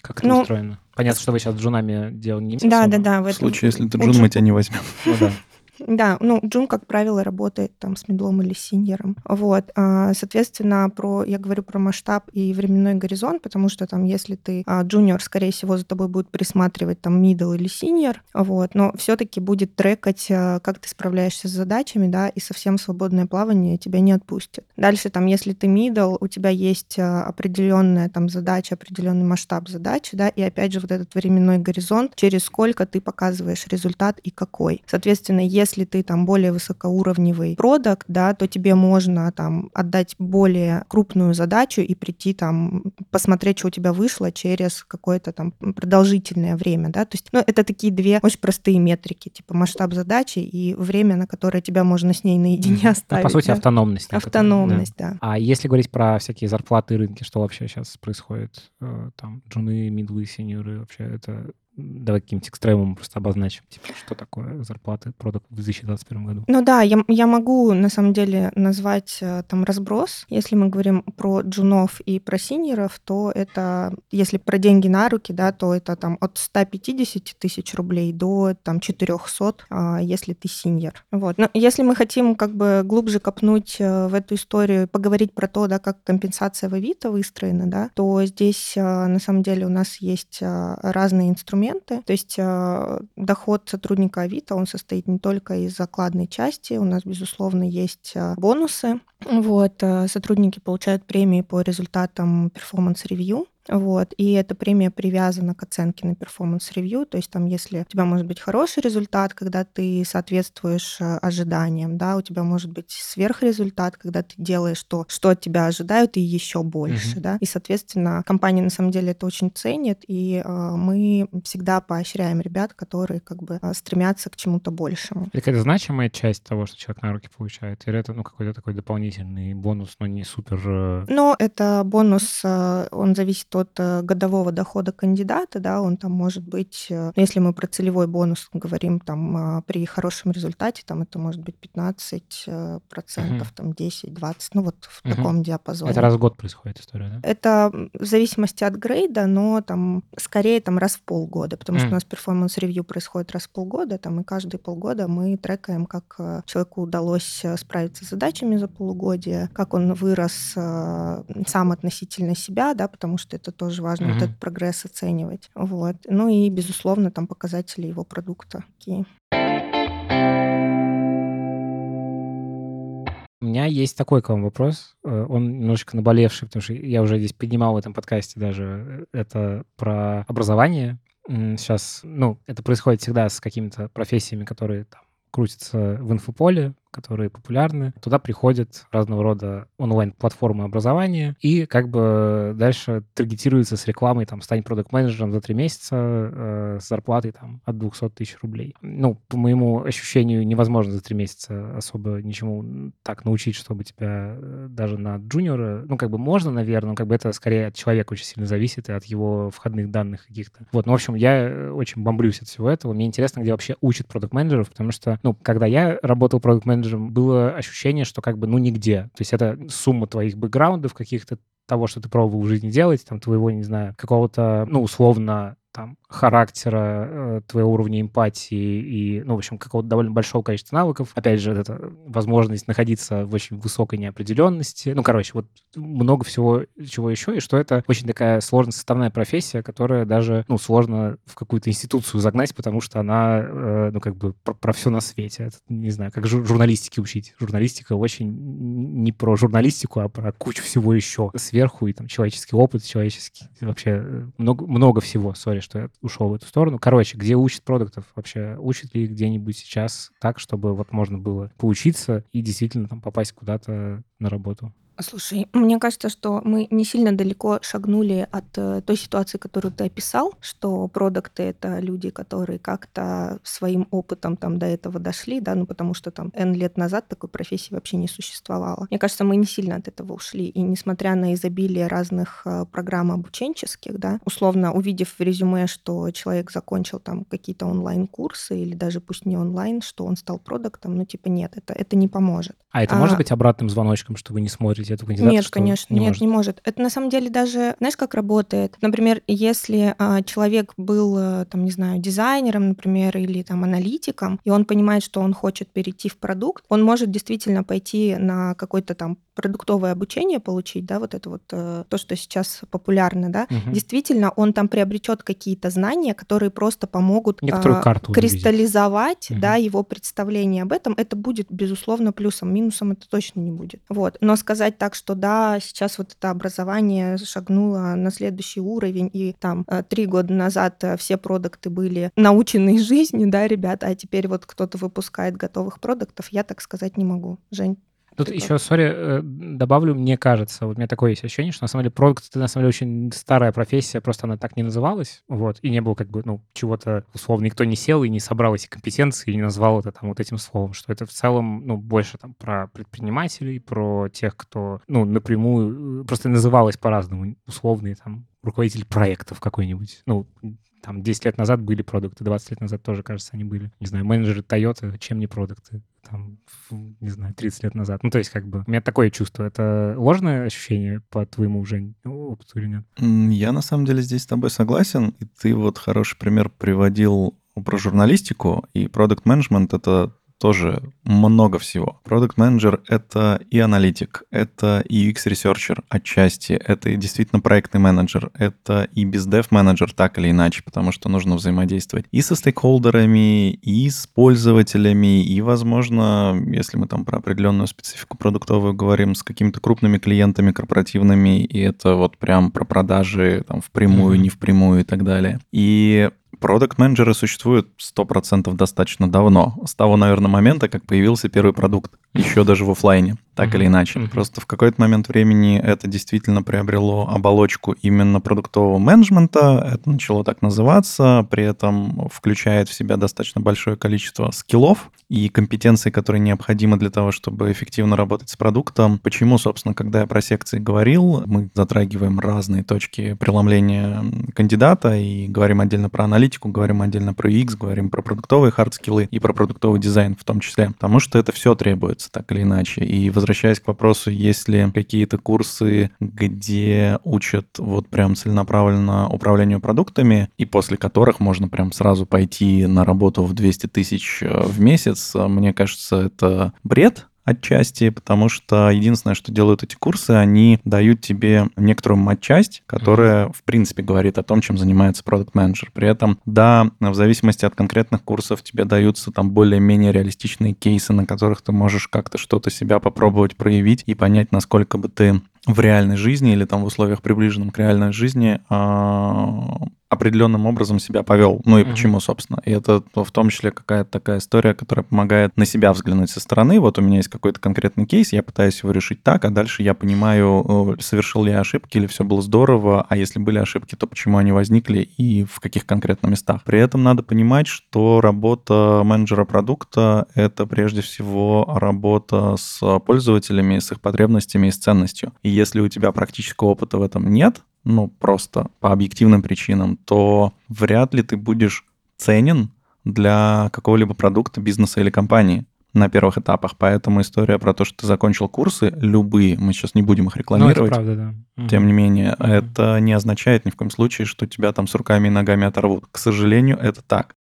S1: как это ну, устроено? Понятно, что вы сейчас с джунами делаете не
S3: Да, да, да.
S2: В, в случае, если ты джун, мы тебя не возьмем.
S1: Ну да.
S3: Да, ну, Джун, как правило, работает там с мидлом или синьором. Вот, а, соответственно, про, я говорю про масштаб и временной горизонт, потому что там, если ты а, джуниор, скорее всего, за тобой будет присматривать там мидл или синьор, вот, но все-таки будет трекать, а, как ты справляешься с задачами, да, и совсем свободное плавание тебя не отпустит. Дальше там, если ты мидл, у тебя есть определенная там задача, определенный масштаб задачи, да, и опять же вот этот временной горизонт, через сколько ты показываешь результат и какой. Соответственно, если если ты там более высокоуровневый продукт, да, то тебе можно там отдать более крупную задачу и прийти там посмотреть, что у тебя вышло через какое-то там продолжительное время, да, то есть, ну, это такие две очень простые метрики, типа масштаб задачи и время, на которое тебя можно с ней наедине mm-hmm. оставить.
S1: Ну, по сути,
S3: да?
S1: автономность.
S3: Автономность, да. да.
S1: А если говорить про всякие зарплаты рынки, что вообще сейчас происходит? Э, там джуны, мидлы, сеньоры, вообще это давай каким-нибудь экстремумом просто обозначим, типа, что такое зарплаты продукт в 2021 году.
S3: Ну да, я, я могу на самом деле назвать э, там разброс. Если мы говорим про джунов и про синьоров, то это, если про деньги на руки, да, то это там от 150 тысяч рублей до там 400, а, если ты синьор. Вот. Но если мы хотим как бы глубже копнуть э, в эту историю, поговорить про то, да, как компенсация в Авито выстроена, да, то здесь э, на самом деле у нас есть разные инструменты, инструменты. То есть э, доход сотрудника Авито, он состоит не только из окладной части, у нас, безусловно, есть э, бонусы. Вот, э, сотрудники получают премии по результатам performance review, вот. И эта премия привязана к оценке на performance review. То есть там, если у тебя может быть хороший результат, когда ты соответствуешь э, ожиданиям, да, у тебя может быть сверхрезультат, когда ты делаешь то, что от тебя ожидают, и еще больше, угу. да. И, соответственно, компания на самом деле это очень ценит, и э, мы всегда поощряем ребят, которые как бы э, стремятся к чему-то большему.
S1: Это какая-то значимая часть того, что человек на руки получает? Или это ну, какой-то такой дополнительный бонус, но не супер... Э,
S3: но это бонус, он зависит от э, годового дохода кандидата, да, он там может быть, э, если мы про целевой бонус говорим, там а, при хорошем результате, там это может быть 15 э, процентов, угу. там 10, 20, ну вот в угу. таком диапазоне.
S1: Это раз в год происходит история, да?
S3: Это в зависимости от грейда, но там скорее там раз в полгода, потому что у нас performance review происходит раз в полгода, там и каждые полгода мы трекаем, как человеку удалось справиться с задачами за полугодие, как он вырос сам относительно себя, да, потому что это тоже важно, mm-hmm. вот этот прогресс оценивать. Вот. Ну и, безусловно, там показатели его продукта. Какие.
S1: У меня есть такой к вам вопрос. Э, он немножечко наболевший, потому что я уже здесь поднимал в этом подкасте даже э, это про образование. Сейчас, ну, это происходит всегда с какими-то профессиями, которые там крутятся в инфополе, которые популярны. Туда приходят разного рода онлайн-платформы образования, и как бы дальше таргетируется с рекламой, там, стань продукт менеджером за три месяца э, с зарплатой там от 200 тысяч рублей. Ну, по моему ощущению, невозможно за три месяца особо ничему так научить, чтобы тебя э, даже на джуниора, ну, как бы можно, наверное, но как бы это скорее от человека очень сильно зависит и от его входных данных каких-то. Вот, ну, в общем, я э, очень бомблюсь от всего этого. Мне интересно, где вообще учат продукт менеджеров потому что, ну, когда я работал продукт менеджером было ощущение, что как бы, ну, нигде. То есть это сумма твоих бэкграундов каких-то, того, что ты пробовал в жизни делать, там, твоего, не знаю, какого-то, ну, условно, там, характера, э, твоего уровня эмпатии и, ну, в общем, какого-то довольно большого количества навыков. Опять же, это возможность находиться в очень высокой неопределенности. Ну, короче, вот много всего, чего еще, и что это очень такая сложная составная профессия, которая даже, ну, сложно в какую-то институцию загнать, потому что она, э, ну, как бы про, про все на свете. Это, не знаю, как жур журналистики учить. Журналистика очень не про журналистику, а про кучу всего еще сверху, и там человеческий опыт, человеческий, вообще э, много, много всего, сори, что я ушел в эту сторону. Короче, где учат продуктов вообще? Учат ли где-нибудь сейчас так, чтобы вот можно было поучиться и действительно там попасть куда-то на работу?
S3: Слушай, мне кажется, что мы не сильно далеко шагнули от э, той ситуации, которую ты описал, что продукты — это люди, которые как-то своим опытом там до этого дошли, да, ну потому что там N лет назад такой профессии вообще не существовало. Мне кажется, мы не сильно от этого ушли. И несмотря на изобилие разных э, программ обученческих, да, условно увидев в резюме, что человек закончил там какие-то онлайн-курсы или даже пусть не онлайн, что он стал продуктом, ну типа нет, это, это не поможет.
S1: А это а, может быть обратным звоночком, что вы не смотрите эту кандидата?
S3: Нет, конечно, не нет, может? не может. Это на самом деле даже, знаешь, как работает? Например, если а, человек был, э, там, не знаю, дизайнером, например, или там аналитиком, и он понимает, что он хочет перейти в продукт, он может действительно пойти на какой-то там продуктовое обучение получить, да, вот это вот э, то, что сейчас популярно, да, угу. действительно, он там приобретет какие-то знания, которые просто помогут
S1: Некоторую э, карту
S3: кристаллизовать, угу. да, его представление об этом. Это будет безусловно плюсом, минусом это точно не будет. Вот, но сказать так, что да, сейчас вот это образование шагнуло на следующий уровень, и там э, три года назад э, все продукты были научены жизнью, да, ребята, а теперь вот кто-то выпускает готовых продуктов, я так сказать не могу. Жень,
S1: Тут Прикольно. еще, сори, э, добавлю, мне кажется, вот у меня такое есть ощущение, что на самом деле продукт это на самом деле очень старая профессия, просто она так не называлась, вот, и не было как бы, ну, чего-то, условно, никто не сел и не собрал эти компетенции и не назвал это там вот этим словом, что это в целом, ну, больше там про предпринимателей, про тех, кто, ну, напрямую, э, просто называлось по-разному, условные там руководитель проектов какой-нибудь, ну, там 10 лет назад были продукты, 20 лет назад тоже, кажется, они были. Не знаю, менеджеры Toyota, чем не продукты? Там, не знаю, 30 лет назад. Ну, то есть, как бы, у меня такое чувство. Это ложное ощущение по твоему уже опыту или нет?
S2: Я, на самом деле, здесь с тобой согласен. И ты вот хороший пример приводил про журналистику, и продукт менеджмент это тоже много всего. Продукт менеджер — это и аналитик, это и UX-researcher отчасти, это и действительно проектный менеджер, это и bizdev менеджер так или иначе, потому что нужно взаимодействовать и со stakeholder ами, и с пользователями, и, возможно, если мы там про определенную специфику продуктовую говорим, с какими-то крупными клиентами корпоративными, и это вот прям про продажи там впрямую, mm-hmm. не впрямую и так далее. И Продукт-менеджеры существуют 100% достаточно давно. С того, наверное, момента, как появился первый продукт. Еще даже в офлайне так mm-hmm. или иначе. Mm-hmm. Просто в какой-то момент времени это действительно приобрело оболочку именно продуктового менеджмента. Это начало так называться, при этом включает в себя достаточно большое количество скиллов и компетенций, которые необходимы для того, чтобы эффективно работать с продуктом. Почему, собственно, когда я про секции говорил, мы затрагиваем разные точки преломления кандидата и говорим отдельно про аналитику, говорим отдельно про UX, говорим про продуктовые hard skill ы и про продуктовый дизайн в том числе. Потому что это все требуется так или иначе. И возвращаясь к вопросу, есть ли какие-то курсы, где учат вот прям целенаправленно управлению продуктами, и после которых можно прям сразу пойти на работу в 200 тысяч э, в месяц, мне кажется, это бред, отчасти, потому что единственное, что делают эти курсы, они дают тебе некоторую матчасть, которая, в принципе, говорит о том, чем занимается продукт менеджер. При этом, да, в зависимости от конкретных курсов тебе даются там более-менее реалистичные кейсы, на которых ты можешь как-то что-то себя попробовать проявить и понять, насколько бы ты в реальной жизни или там в условиях приближенных к реальной жизни а, определенным образом себя повел. Ну и mm-hmm. почему, собственно. И это в том числе какая-то такая история, которая помогает на себя взглянуть со стороны. Вот у меня есть какой-то конкретный кейс, я пытаюсь его решить так, а дальше я понимаю, совершил ли я ошибки или все было здорово, а если были ошибки, то почему они возникли и в каких конкретных местах. При этом надо понимать, что работа менеджера продукта — это прежде всего работа с пользователями, с их потребностями и с ценностью. И если у тебя практического опыта в этом нет, ну, просто по объективным причинам, то вряд ли ты будешь ценен для какого-либо продукта, бизнеса или компании на первых этапах. Поэтому история про то, что ты закончил курсы, любые, мы сейчас не будем их рекламировать. Ну, это
S1: правда,
S2: да. Тем не менее, угу. это не означает ни в коем случае, что тебя там с руками и ногами оторвут. К сожалению, это так.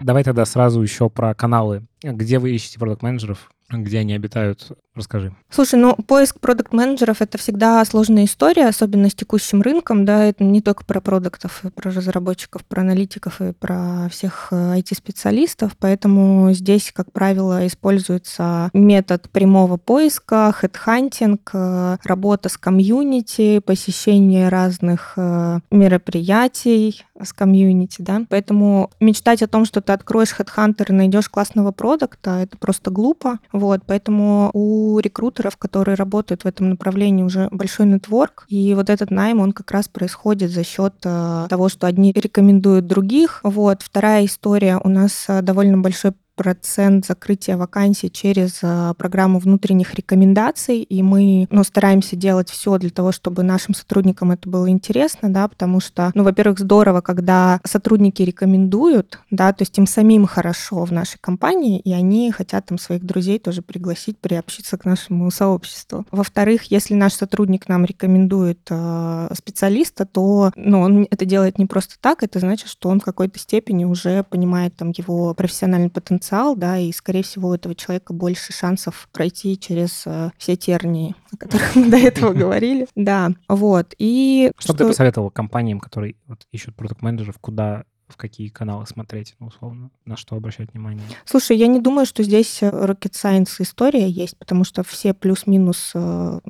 S1: Давай тогда сразу еще про каналы. Где вы ищете продукт-менеджеров? Где они обитают? Расскажи.
S3: Слушай, ну поиск продукт-менеджеров это всегда сложная история, особенно с текущим рынком, да, это не только про продуктов, про разработчиков, про аналитиков и про всех IT-специалистов, э, поэтому здесь, как правило, используется метод прямого поиска, хедхантинг, э, работа с комьюнити, посещение разных э, мероприятий с комьюнити, да, поэтому мечтать о том, что ты откроешь HeadHunter и найдешь классного продукта, это просто глупо, вот, поэтому у рекрутеров, которые работают в этом направлении, уже большой нетворк, и вот этот найм, он как раз происходит за счет э, того, что одни рекомендуют других. Вот. Вторая история, у нас э, довольно большой процент закрытия вакансий через а, программу внутренних рекомендаций, и мы ну, стараемся делать все для того, чтобы нашим сотрудникам это было интересно, да, потому что, ну, во-первых, здорово, когда сотрудники рекомендуют, да, то есть им самим хорошо в нашей компании, и они хотят там своих друзей тоже пригласить, приобщиться к нашему сообществу. Во-вторых, если наш сотрудник нам рекомендует э, специалиста, то, ну, он это делает не просто так, это значит, что он в какой-то степени уже понимает там его профессиональный потенциал, потенциал, да, и, скорее всего, у этого человека больше шансов пройти через э, все тернии, о которых мы до этого говорили. Да, вот. И
S1: что, что ты посоветовал компаниям, которые вот, ищут продукт-менеджеров, куда в какие каналы смотреть, ну, условно, на что обращать внимание?
S3: Слушай, я не думаю, что здесь э, rocket science история есть, потому что все плюс-минус э,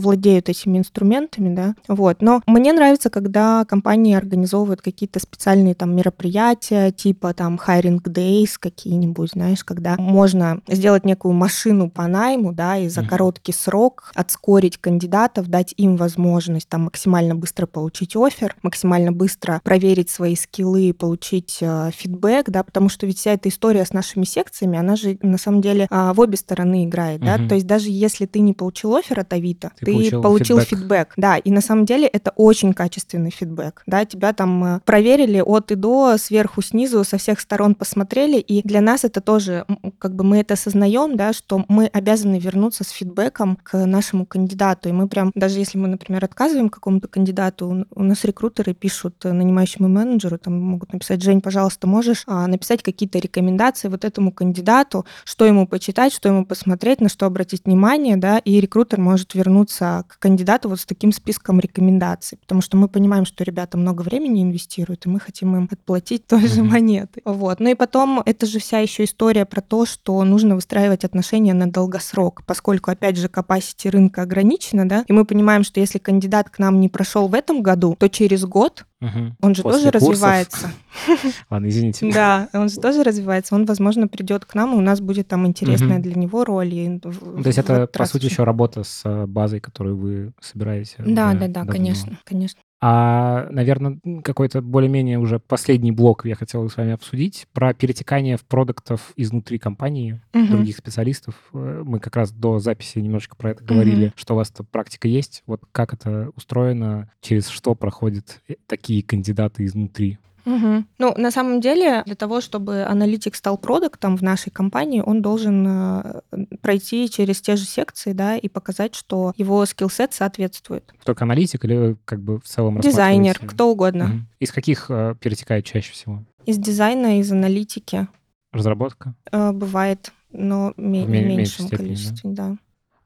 S3: владеют этими инструментами, да, вот. Но мне нравится, когда компании организовывают какие-то специальные там мероприятия, типа там hiring days какие-нибудь, знаешь, когда можно сделать некую машину по найму, да, и за mm-hmm. короткий срок отскорить кандидатов, дать им возможность там максимально быстро получить офер, максимально быстро проверить свои скиллы, получить э, фидбэк, да, потому что ведь вся эта история с нашими секциями, она же на самом деле э, в обе стороны играет, да, то есть даже если ты не получил офер от Авито, ты, ты получил, получил фидбэк. фидбэк, да, и на самом деле это очень качественный фидбэк, да, тебя там э, проверили от и до, сверху, снизу, со всех сторон посмотрели, и для нас это тоже, как бы мы это осознаем, да, что мы обязаны вернуться с фидбэком к нашему кандидату, и мы прям, даже если мы, например, отказываем какому-то кандидату, у нас рекрутеры пишут э, нанимающему менеджеру, там могут написать, Жень, пожалуйста, можешь а, написать какие-то рекомендации вот этому кандидату, что ему почитать, что ему посмотреть, на что обратить внимание, да, и рекрутер может вернуться к кандидату вот с таким списком рекомендаций, потому что мы понимаем, что ребята много времени инвестируют, и мы хотим им отплатить той же монеты. Вот. Ну и потом это же вся еще история про то, что нужно выстраивать отношения на долгосрок, поскольку, опять же, capacity рынка ограничена, да, и мы понимаем, что если кандидат к нам не прошел в этом году, то через год Угу. Он же После тоже курсов... развивается.
S1: Ладно, извините.
S3: Да, он же тоже развивается. Он, возможно, придет к нам, и у нас будет там интересная для него роль.
S1: То есть это, по сути, еще работа с э, базой, которую вы собираете?
S3: Да, да, да, конечно, конечно.
S1: А, наверное, какой-то более-менее уже последний блок я хотел с вами обсудить про перетекание в продуктов изнутри компании, угу. других специалистов. Э, мы как раз до записи немножечко про это говорили, угу. что у вас эта практика есть. Вот как это устроено, через что проходят э, такие кандидаты изнутри?
S3: Угу. Ну, на самом деле, для того, чтобы аналитик стал продуктом в нашей компании, он должен э, пройти через те же секции, да, и показать, что его скиллсет соответствует.
S1: Только аналитик или как бы в целом
S3: Дизайнер, кто угодно. Угу.
S1: Из каких э, перетекает чаще всего?
S3: Из дизайна, из аналитики.
S1: Разработка?
S3: Э, Бывает, но
S1: В
S3: в
S1: ме- меньшей
S3: меньшем
S1: степени, да?
S3: количестве, да.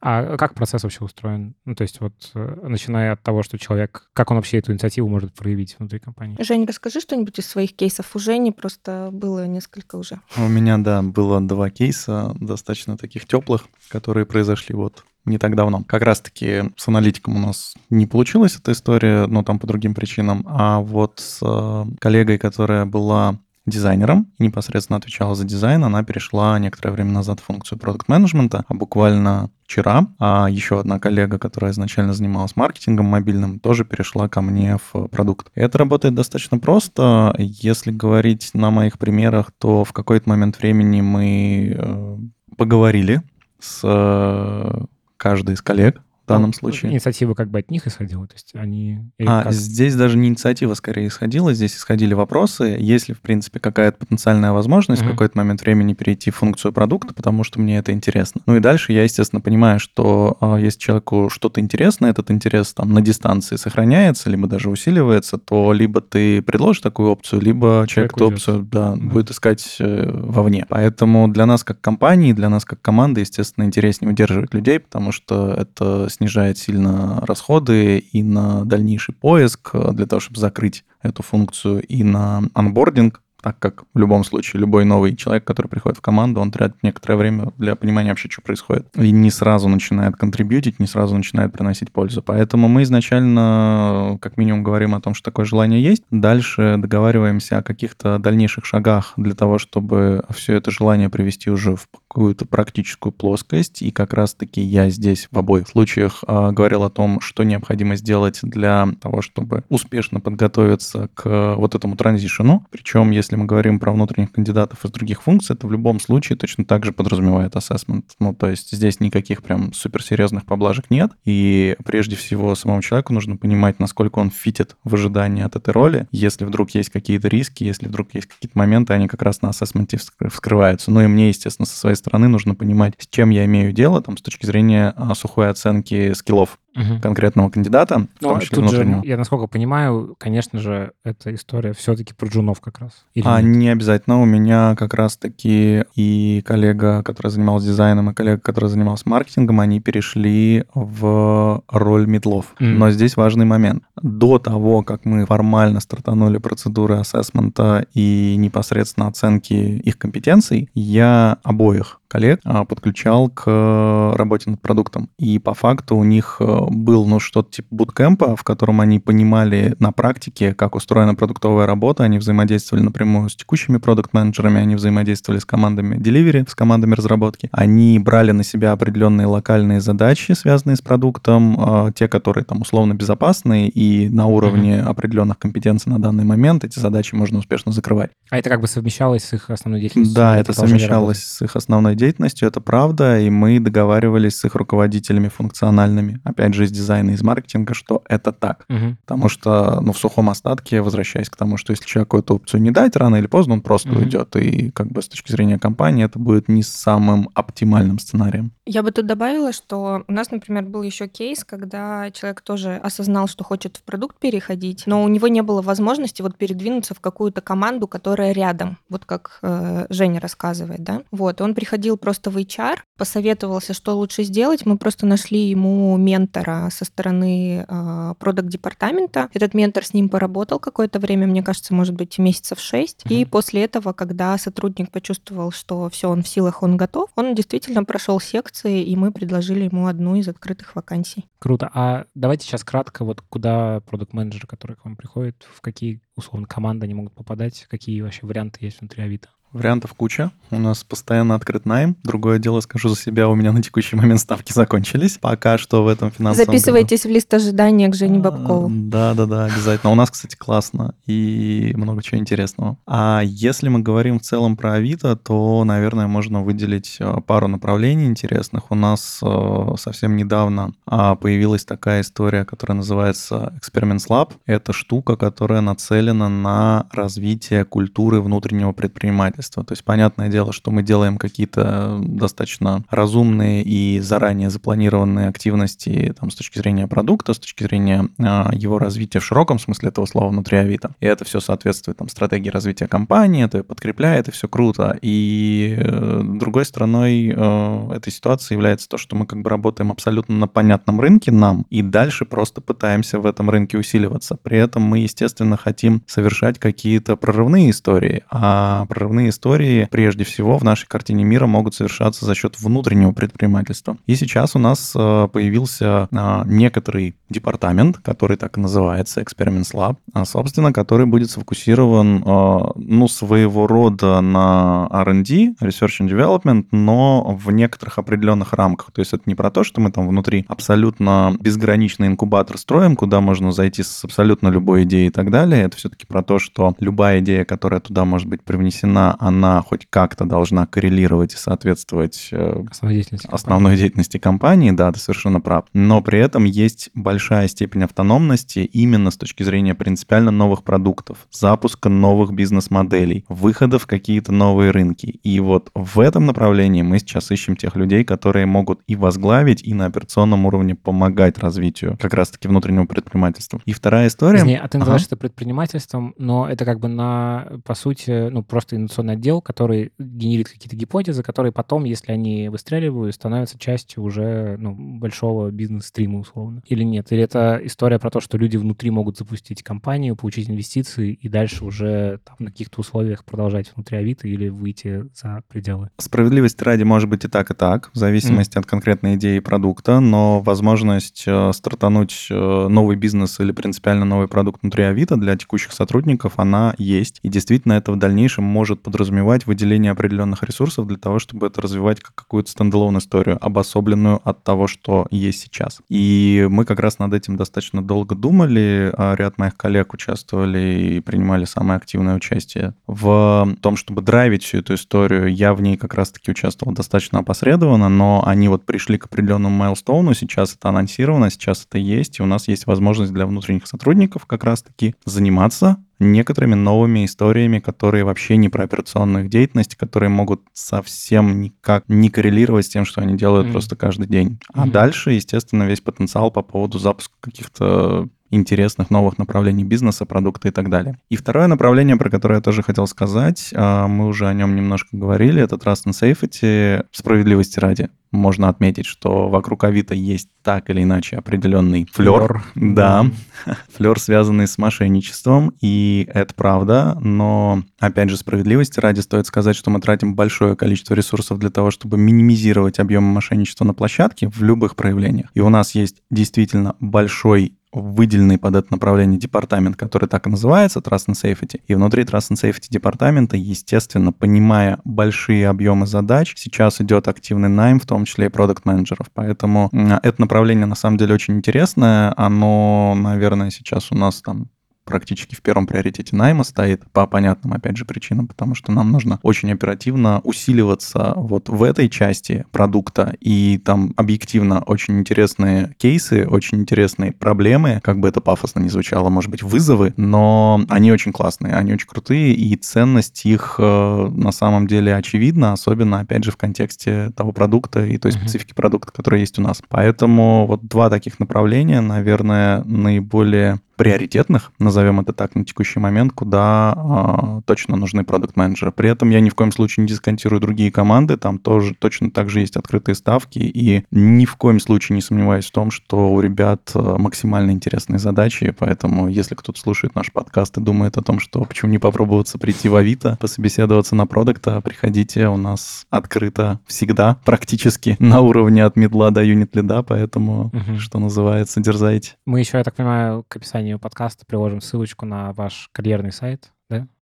S1: А как процесс вообще устроен? Ну, то есть вот э, начиная от того, что человек, как он вообще эту инициативу может проявить внутри компании?
S3: Жень, расскажи что-нибудь из своих кейсов. У Жени просто было несколько уже.
S2: У меня, да, было два кейса, достаточно таких теплых, которые произошли вот не так давно. Как раз-таки с аналитиком у нас не получилась эта история, но там по другим причинам. А вот с э, коллегой, которая была дизайнером и непосредственно отвечала за дизайн, она перешла некоторое время назад в функцию продукт менеджмента а буквально вчера а еще одна коллега, которая изначально занималась маркетингом мобильным, тоже перешла ко мне в продукт. Это работает достаточно просто. Если говорить на моих примерах, то в какой-то момент времени мы э, поговорили с э, каждой из коллег в данном
S1: Ну,
S2: случае.
S1: Инициатива как бы от них исходила, то есть они...
S2: А
S1: как?
S2: здесь даже не инициатива скорее исходила, здесь исходили вопросы, есть ли, в принципе, какая-то потенциальная возможность
S1: Мгм.
S2: в какой-то момент времени перейти в функцию продукта, потому что мне это интересно. Ну и дальше я, естественно, понимаю, что а, если человеку что-то интересно, этот интерес там на дистанции сохраняется, либо даже усиливается, то либо ты предложишь такую опцию, либо человек,
S1: Человек
S2: эту опцию да,
S1: Да.
S2: будет искать э, вовне. Поэтому для нас как компании, для нас как команды, естественно, интереснее удерживать людей, потому что это снижает сильно расходы и на дальнейший поиск э, для того, чтобы закрыть эту функцию, и на анбординг, так как в любом случае любой новый человек, который приходит в команду, он тратит некоторое время для понимания вообще, что происходит. И не сразу начинает контрибьютить, не сразу начинает приносить пользу. Поэтому мы изначально э, как минимум говорим о том, что такое желание есть. Дальше договариваемся о каких-то дальнейших шагах для того, чтобы все это желание привести уже в какую-то практическую плоскость. И как раз-таки я здесь в обоих случаях э, говорил о том, что необходимо сделать для того, чтобы успешно подготовиться к вот этому транзишену. Причем, если мы говорим про внутренних кандидатов из других функций, это в любом случае точно так же подразумевает ассессмент. Ну, то есть здесь никаких прям суперсерьезных поблажек нет. И прежде всего самому человеку нужно понимать, насколько он фитит в ожидании от этой роли. Если вдруг есть какие-то риски, если вдруг есть какие-то моменты, они как раз на ассессменте вскры- вскрываются. Ну и мне, естественно, со своей стороны нужно понимать, с чем я имею дело, там, с точки зрения а, сухой оценки скиллов
S1: Мгм.
S2: конкретного кандидата,
S1: Но
S2: том числе
S1: тут же, я насколько понимаю, конечно же, эта история все-таки про джунов как раз. Или
S2: А
S1: нет?
S2: не обязательно. У меня как раз-таки и коллега, которая занималась дизайном, и коллега, которая занималась маркетингом, они перешли в роль медлов.
S1: Мгм.
S2: Но здесь важный момент. До того, как мы формально стартанули процедуры ассессмента и непосредственно оценки их компетенций, я обоих коллег а, подключал к работе над продуктом. И по факту у них э, был ну, что-то типа буткемпа, в котором они понимали на практике, как устроена продуктовая работа, они взаимодействовали напрямую с текущими продукт-менеджерами, они взаимодействовали с командами delivery, с командами разработки. Они брали на себя определенные локальные задачи, связанные с продуктом, э, те, которые там условно безопасные и на уровне определенных компетенций на данный момент эти задачи можно успешно закрывать.
S1: А это как бы совмещалось с их основной деятельностью?
S2: Да, это совмещалось с их основной деятельностью, это правда, и мы договаривались с их руководителями функциональными, опять же, из дизайна, из маркетинга, что это так.
S1: Мгм.
S2: Потому что, ну, в сухом остатке, возвращаясь к тому, что если человеку эту опцию не дать, рано или поздно он просто
S1: Мгм.
S2: уйдет. И как бы с точки зрения компании это будет не самым оптимальным сценарием.
S3: Я бы тут добавила, что у нас, например, был еще кейс, когда человек тоже осознал, что хочет в продукт переходить, но у него не было возможности вот передвинуться в какую-то команду, которая рядом, вот как э, Женя рассказывает, да. Вот, он приходил просто в HR, посоветовался, что лучше сделать. Мы просто нашли ему ментора со стороны э, продакт-департамента. Этот ментор с ним поработал какое-то время, мне кажется, может быть, месяцев шесть. И
S1: Мгм.
S3: после этого, когда сотрудник почувствовал, что все, он в силах, он готов, он действительно прошел секции, и мы предложили ему одну из открытых вакансий.
S1: Круто. А давайте сейчас кратко, вот куда продукт-менеджеры, которые к вам приходят, в какие, условно, команды они могут попадать, какие вообще варианты есть внутри Авито?
S2: Вариантов куча. У нас постоянно открыт найм. Другое дело, скажу за себя, у меня на текущий момент ставки закончились. Пока что в этом финансовом году-
S3: Записывайтесь в лист ожидания к Жене Бабкову.
S2: Да, да, да, обязательно. У нас, кстати, классно и много чего интересного. А если мы говорим в целом про Авито, то, наверное, можно выделить э, пару направлений интересных. У нас э, совсем недавно а, появилась такая история, которая называется Experiments Lab. Это штука, которая нацелена на развитие культуры внутреннего предпринимательства. Предпринимательства. То есть понятное дело, что мы делаем какие-то достаточно разумные и заранее запланированные активности там, с точки зрения продукта, с точки зрения а, его развития в широком смысле этого слова внутри Авито. И это все соответствует там, стратегии развития компании, это подкрепляет, и все круто. И э, другой стороной э, этой ситуации является то, что мы как бы работаем абсолютно на понятном рынке нам, и дальше просто пытаемся в этом рынке усиливаться. При этом мы, естественно, хотим совершать какие-то прорывные истории, а прорывные истории прежде всего в нашей картине мира могут совершаться за счет внутреннего предпринимательства. И сейчас у нас э, появился некоторый департамент, который так и называется, Experiments Lab, а, собственно, который будет сфокусирован, ну, своего рода на R&D, Research and Development, но в некоторых определенных рамках. То есть это не про то, что мы там внутри абсолютно безграничный инкубатор строим, куда можно зайти с абсолютно любой идеей и так далее. Это все-таки про то, что любая идея, которая туда может быть привнесена, она хоть как-то должна коррелировать и соответствовать э, основной деятельности, основной компании. деятельности компании. Да, ты совершенно прав. Но при этом есть большая степень автономности именно с точки зрения принципиально новых продуктов, запуска новых бизнес-моделей, выхода в какие-то новые рынки. И вот в этом направлении мы сейчас ищем тех людей, которые могут и возглавить, и на операционном уровне помогать развитию как раз-таки внутреннего предпринимательства. И вторая история...
S1: Извини, а ты называешь ага. это предпринимательством, но это как бы на, по сути, ну, просто инновационный отдел, который генерит какие-то гипотезы, которые потом, если они выстреливают, становятся частью уже ну, большого бизнес-стрима, условно. Или нет? Или это история про то, что люди внутри могут запустить компанию, получить инвестиции и дальше уже там, на каких-то условиях продолжать внутри Авито или выйти за пределы?
S2: Справедливости ради может быть и так, и так, в зависимости mm. от конкретной идеи продукта, но возможность э, стартануть э, новый бизнес или принципиально новый продукт внутри Авито для текущих сотрудников, она есть. И действительно это в дальнейшем может подразумевать выделение определенных ресурсов для того, чтобы это развивать как какую-то стендалон историю, обособленную от того, что есть сейчас. И мы как раз над этим достаточно долго думали, а ряд моих коллег участвовали и принимали самое активное участие в том, чтобы драйвить всю эту историю. Я в ней как раз-таки участвовал достаточно опосредованно, но они вот пришли к определенному майлстоуну, сейчас это анонсировано, сейчас это есть, и у нас есть возможность для внутренних сотрудников как раз-таки заниматься некоторыми новыми историями, которые вообще не про операционную деятельность, которые могут совсем никак не коррелировать с тем, что они делают mm-hmm. просто каждый день. А mm-hmm. дальше, естественно, весь потенциал по поводу запуска каких-то интересных новых направлений бизнеса, продукта и так далее. И второе направление, про которое я тоже хотел сказать, а, мы уже о нем немножко говорили, это Trust and Safety, справедливости ради. Можно отметить, что вокруг Авито есть так или иначе определенный флер. Да, флер, связанный с мошенничеством, и это правда, но, опять же, справедливости ради стоит сказать, что мы тратим большое количество ресурсов для того, чтобы минимизировать объемы мошенничества на площадке в любых проявлениях. И у нас есть действительно большой выделенный под это направление департамент, который так и называется, Trust and Safety. И внутри Trust and Safety департамента, естественно, понимая большие объемы задач, сейчас идет активный найм, в том числе и продукт менеджеров Поэтому это направление на самом деле очень интересное. Оно, наверное, сейчас у нас там практически в первом приоритете найма стоит по понятным, опять же, причинам, потому что нам нужно очень оперативно усиливаться вот в этой части продукта, и там объективно очень интересные кейсы, очень интересные проблемы, как бы это пафосно не звучало, может быть, вызовы, но они очень классные, они очень крутые, и ценность их э, на самом деле очевидна, особенно, опять же, в контексте того продукта и той специфики mm-hmm. продукта, который есть у нас. Поэтому вот два таких направления, наверное, наиболее приоритетных, назовем это так, на текущий момент, куда э, точно нужны продукт-менеджеры. При этом я ни в коем случае не дисконтирую другие команды, там тоже точно так же есть открытые ставки, и ни в коем случае не сомневаюсь в том, что у ребят а, максимально интересные задачи, поэтому если кто-то слушает наш подкаст и думает о том, что почему не попробоваться прийти в Авито, пособеседоваться на продукта, приходите, у нас открыто всегда, практически на уровне от медла до юнит лида, поэтому, угу. что называется, дерзайте.
S1: Мы еще, я так понимаю, к описанию описанию подкаста приложим ссылочку на ваш карьерный сайт,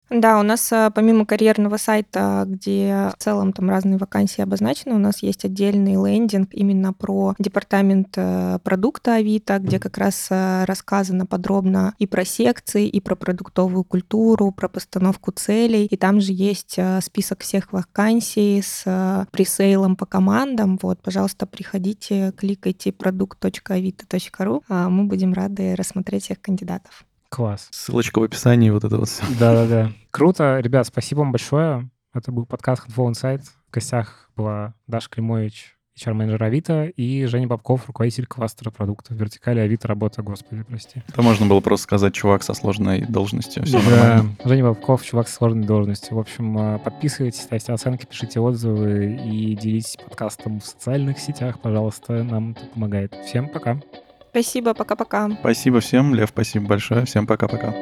S1: да?
S3: У нас э, помимо карьерного сайта, где в целом там разные вакансии обозначены, у нас есть отдельный лендинг именно про департамент э, продукта Авито, где как раз э, рассказано подробно и про секции, и про продуктовую культуру, про постановку целей. И там же есть список всех вакансий с пресейлом по командам. Вот, пожалуйста, приходите, кликайте product.avito.ru. А мы будем рады рассмотреть всех кандидатов.
S1: Класс.
S2: Ссылочка в описании, вот это вот все.
S1: Да-да-да. Круто. Ребят, спасибо вам большое. Это был подкаст Handful Insight. В гостях была Даша Климович, HR-менеджер Авито, и Женя Бабков, руководитель кластера продуктов. Вертикали Авито работа, господи, прости.
S2: Это можно было просто сказать чувак со сложной должностью. Все
S1: Да. Женя Бабков, чувак с сложной должностью. В общем, э, подписывайтесь, ставьте оценки, пишите отзывы и делитесь подкастом в социальных сетях, пожалуйста, нам это помогает. Всем пока.
S3: Спасибо, пока-пока.
S2: Спасибо всем, Лев, спасибо большое. Всем пока-пока.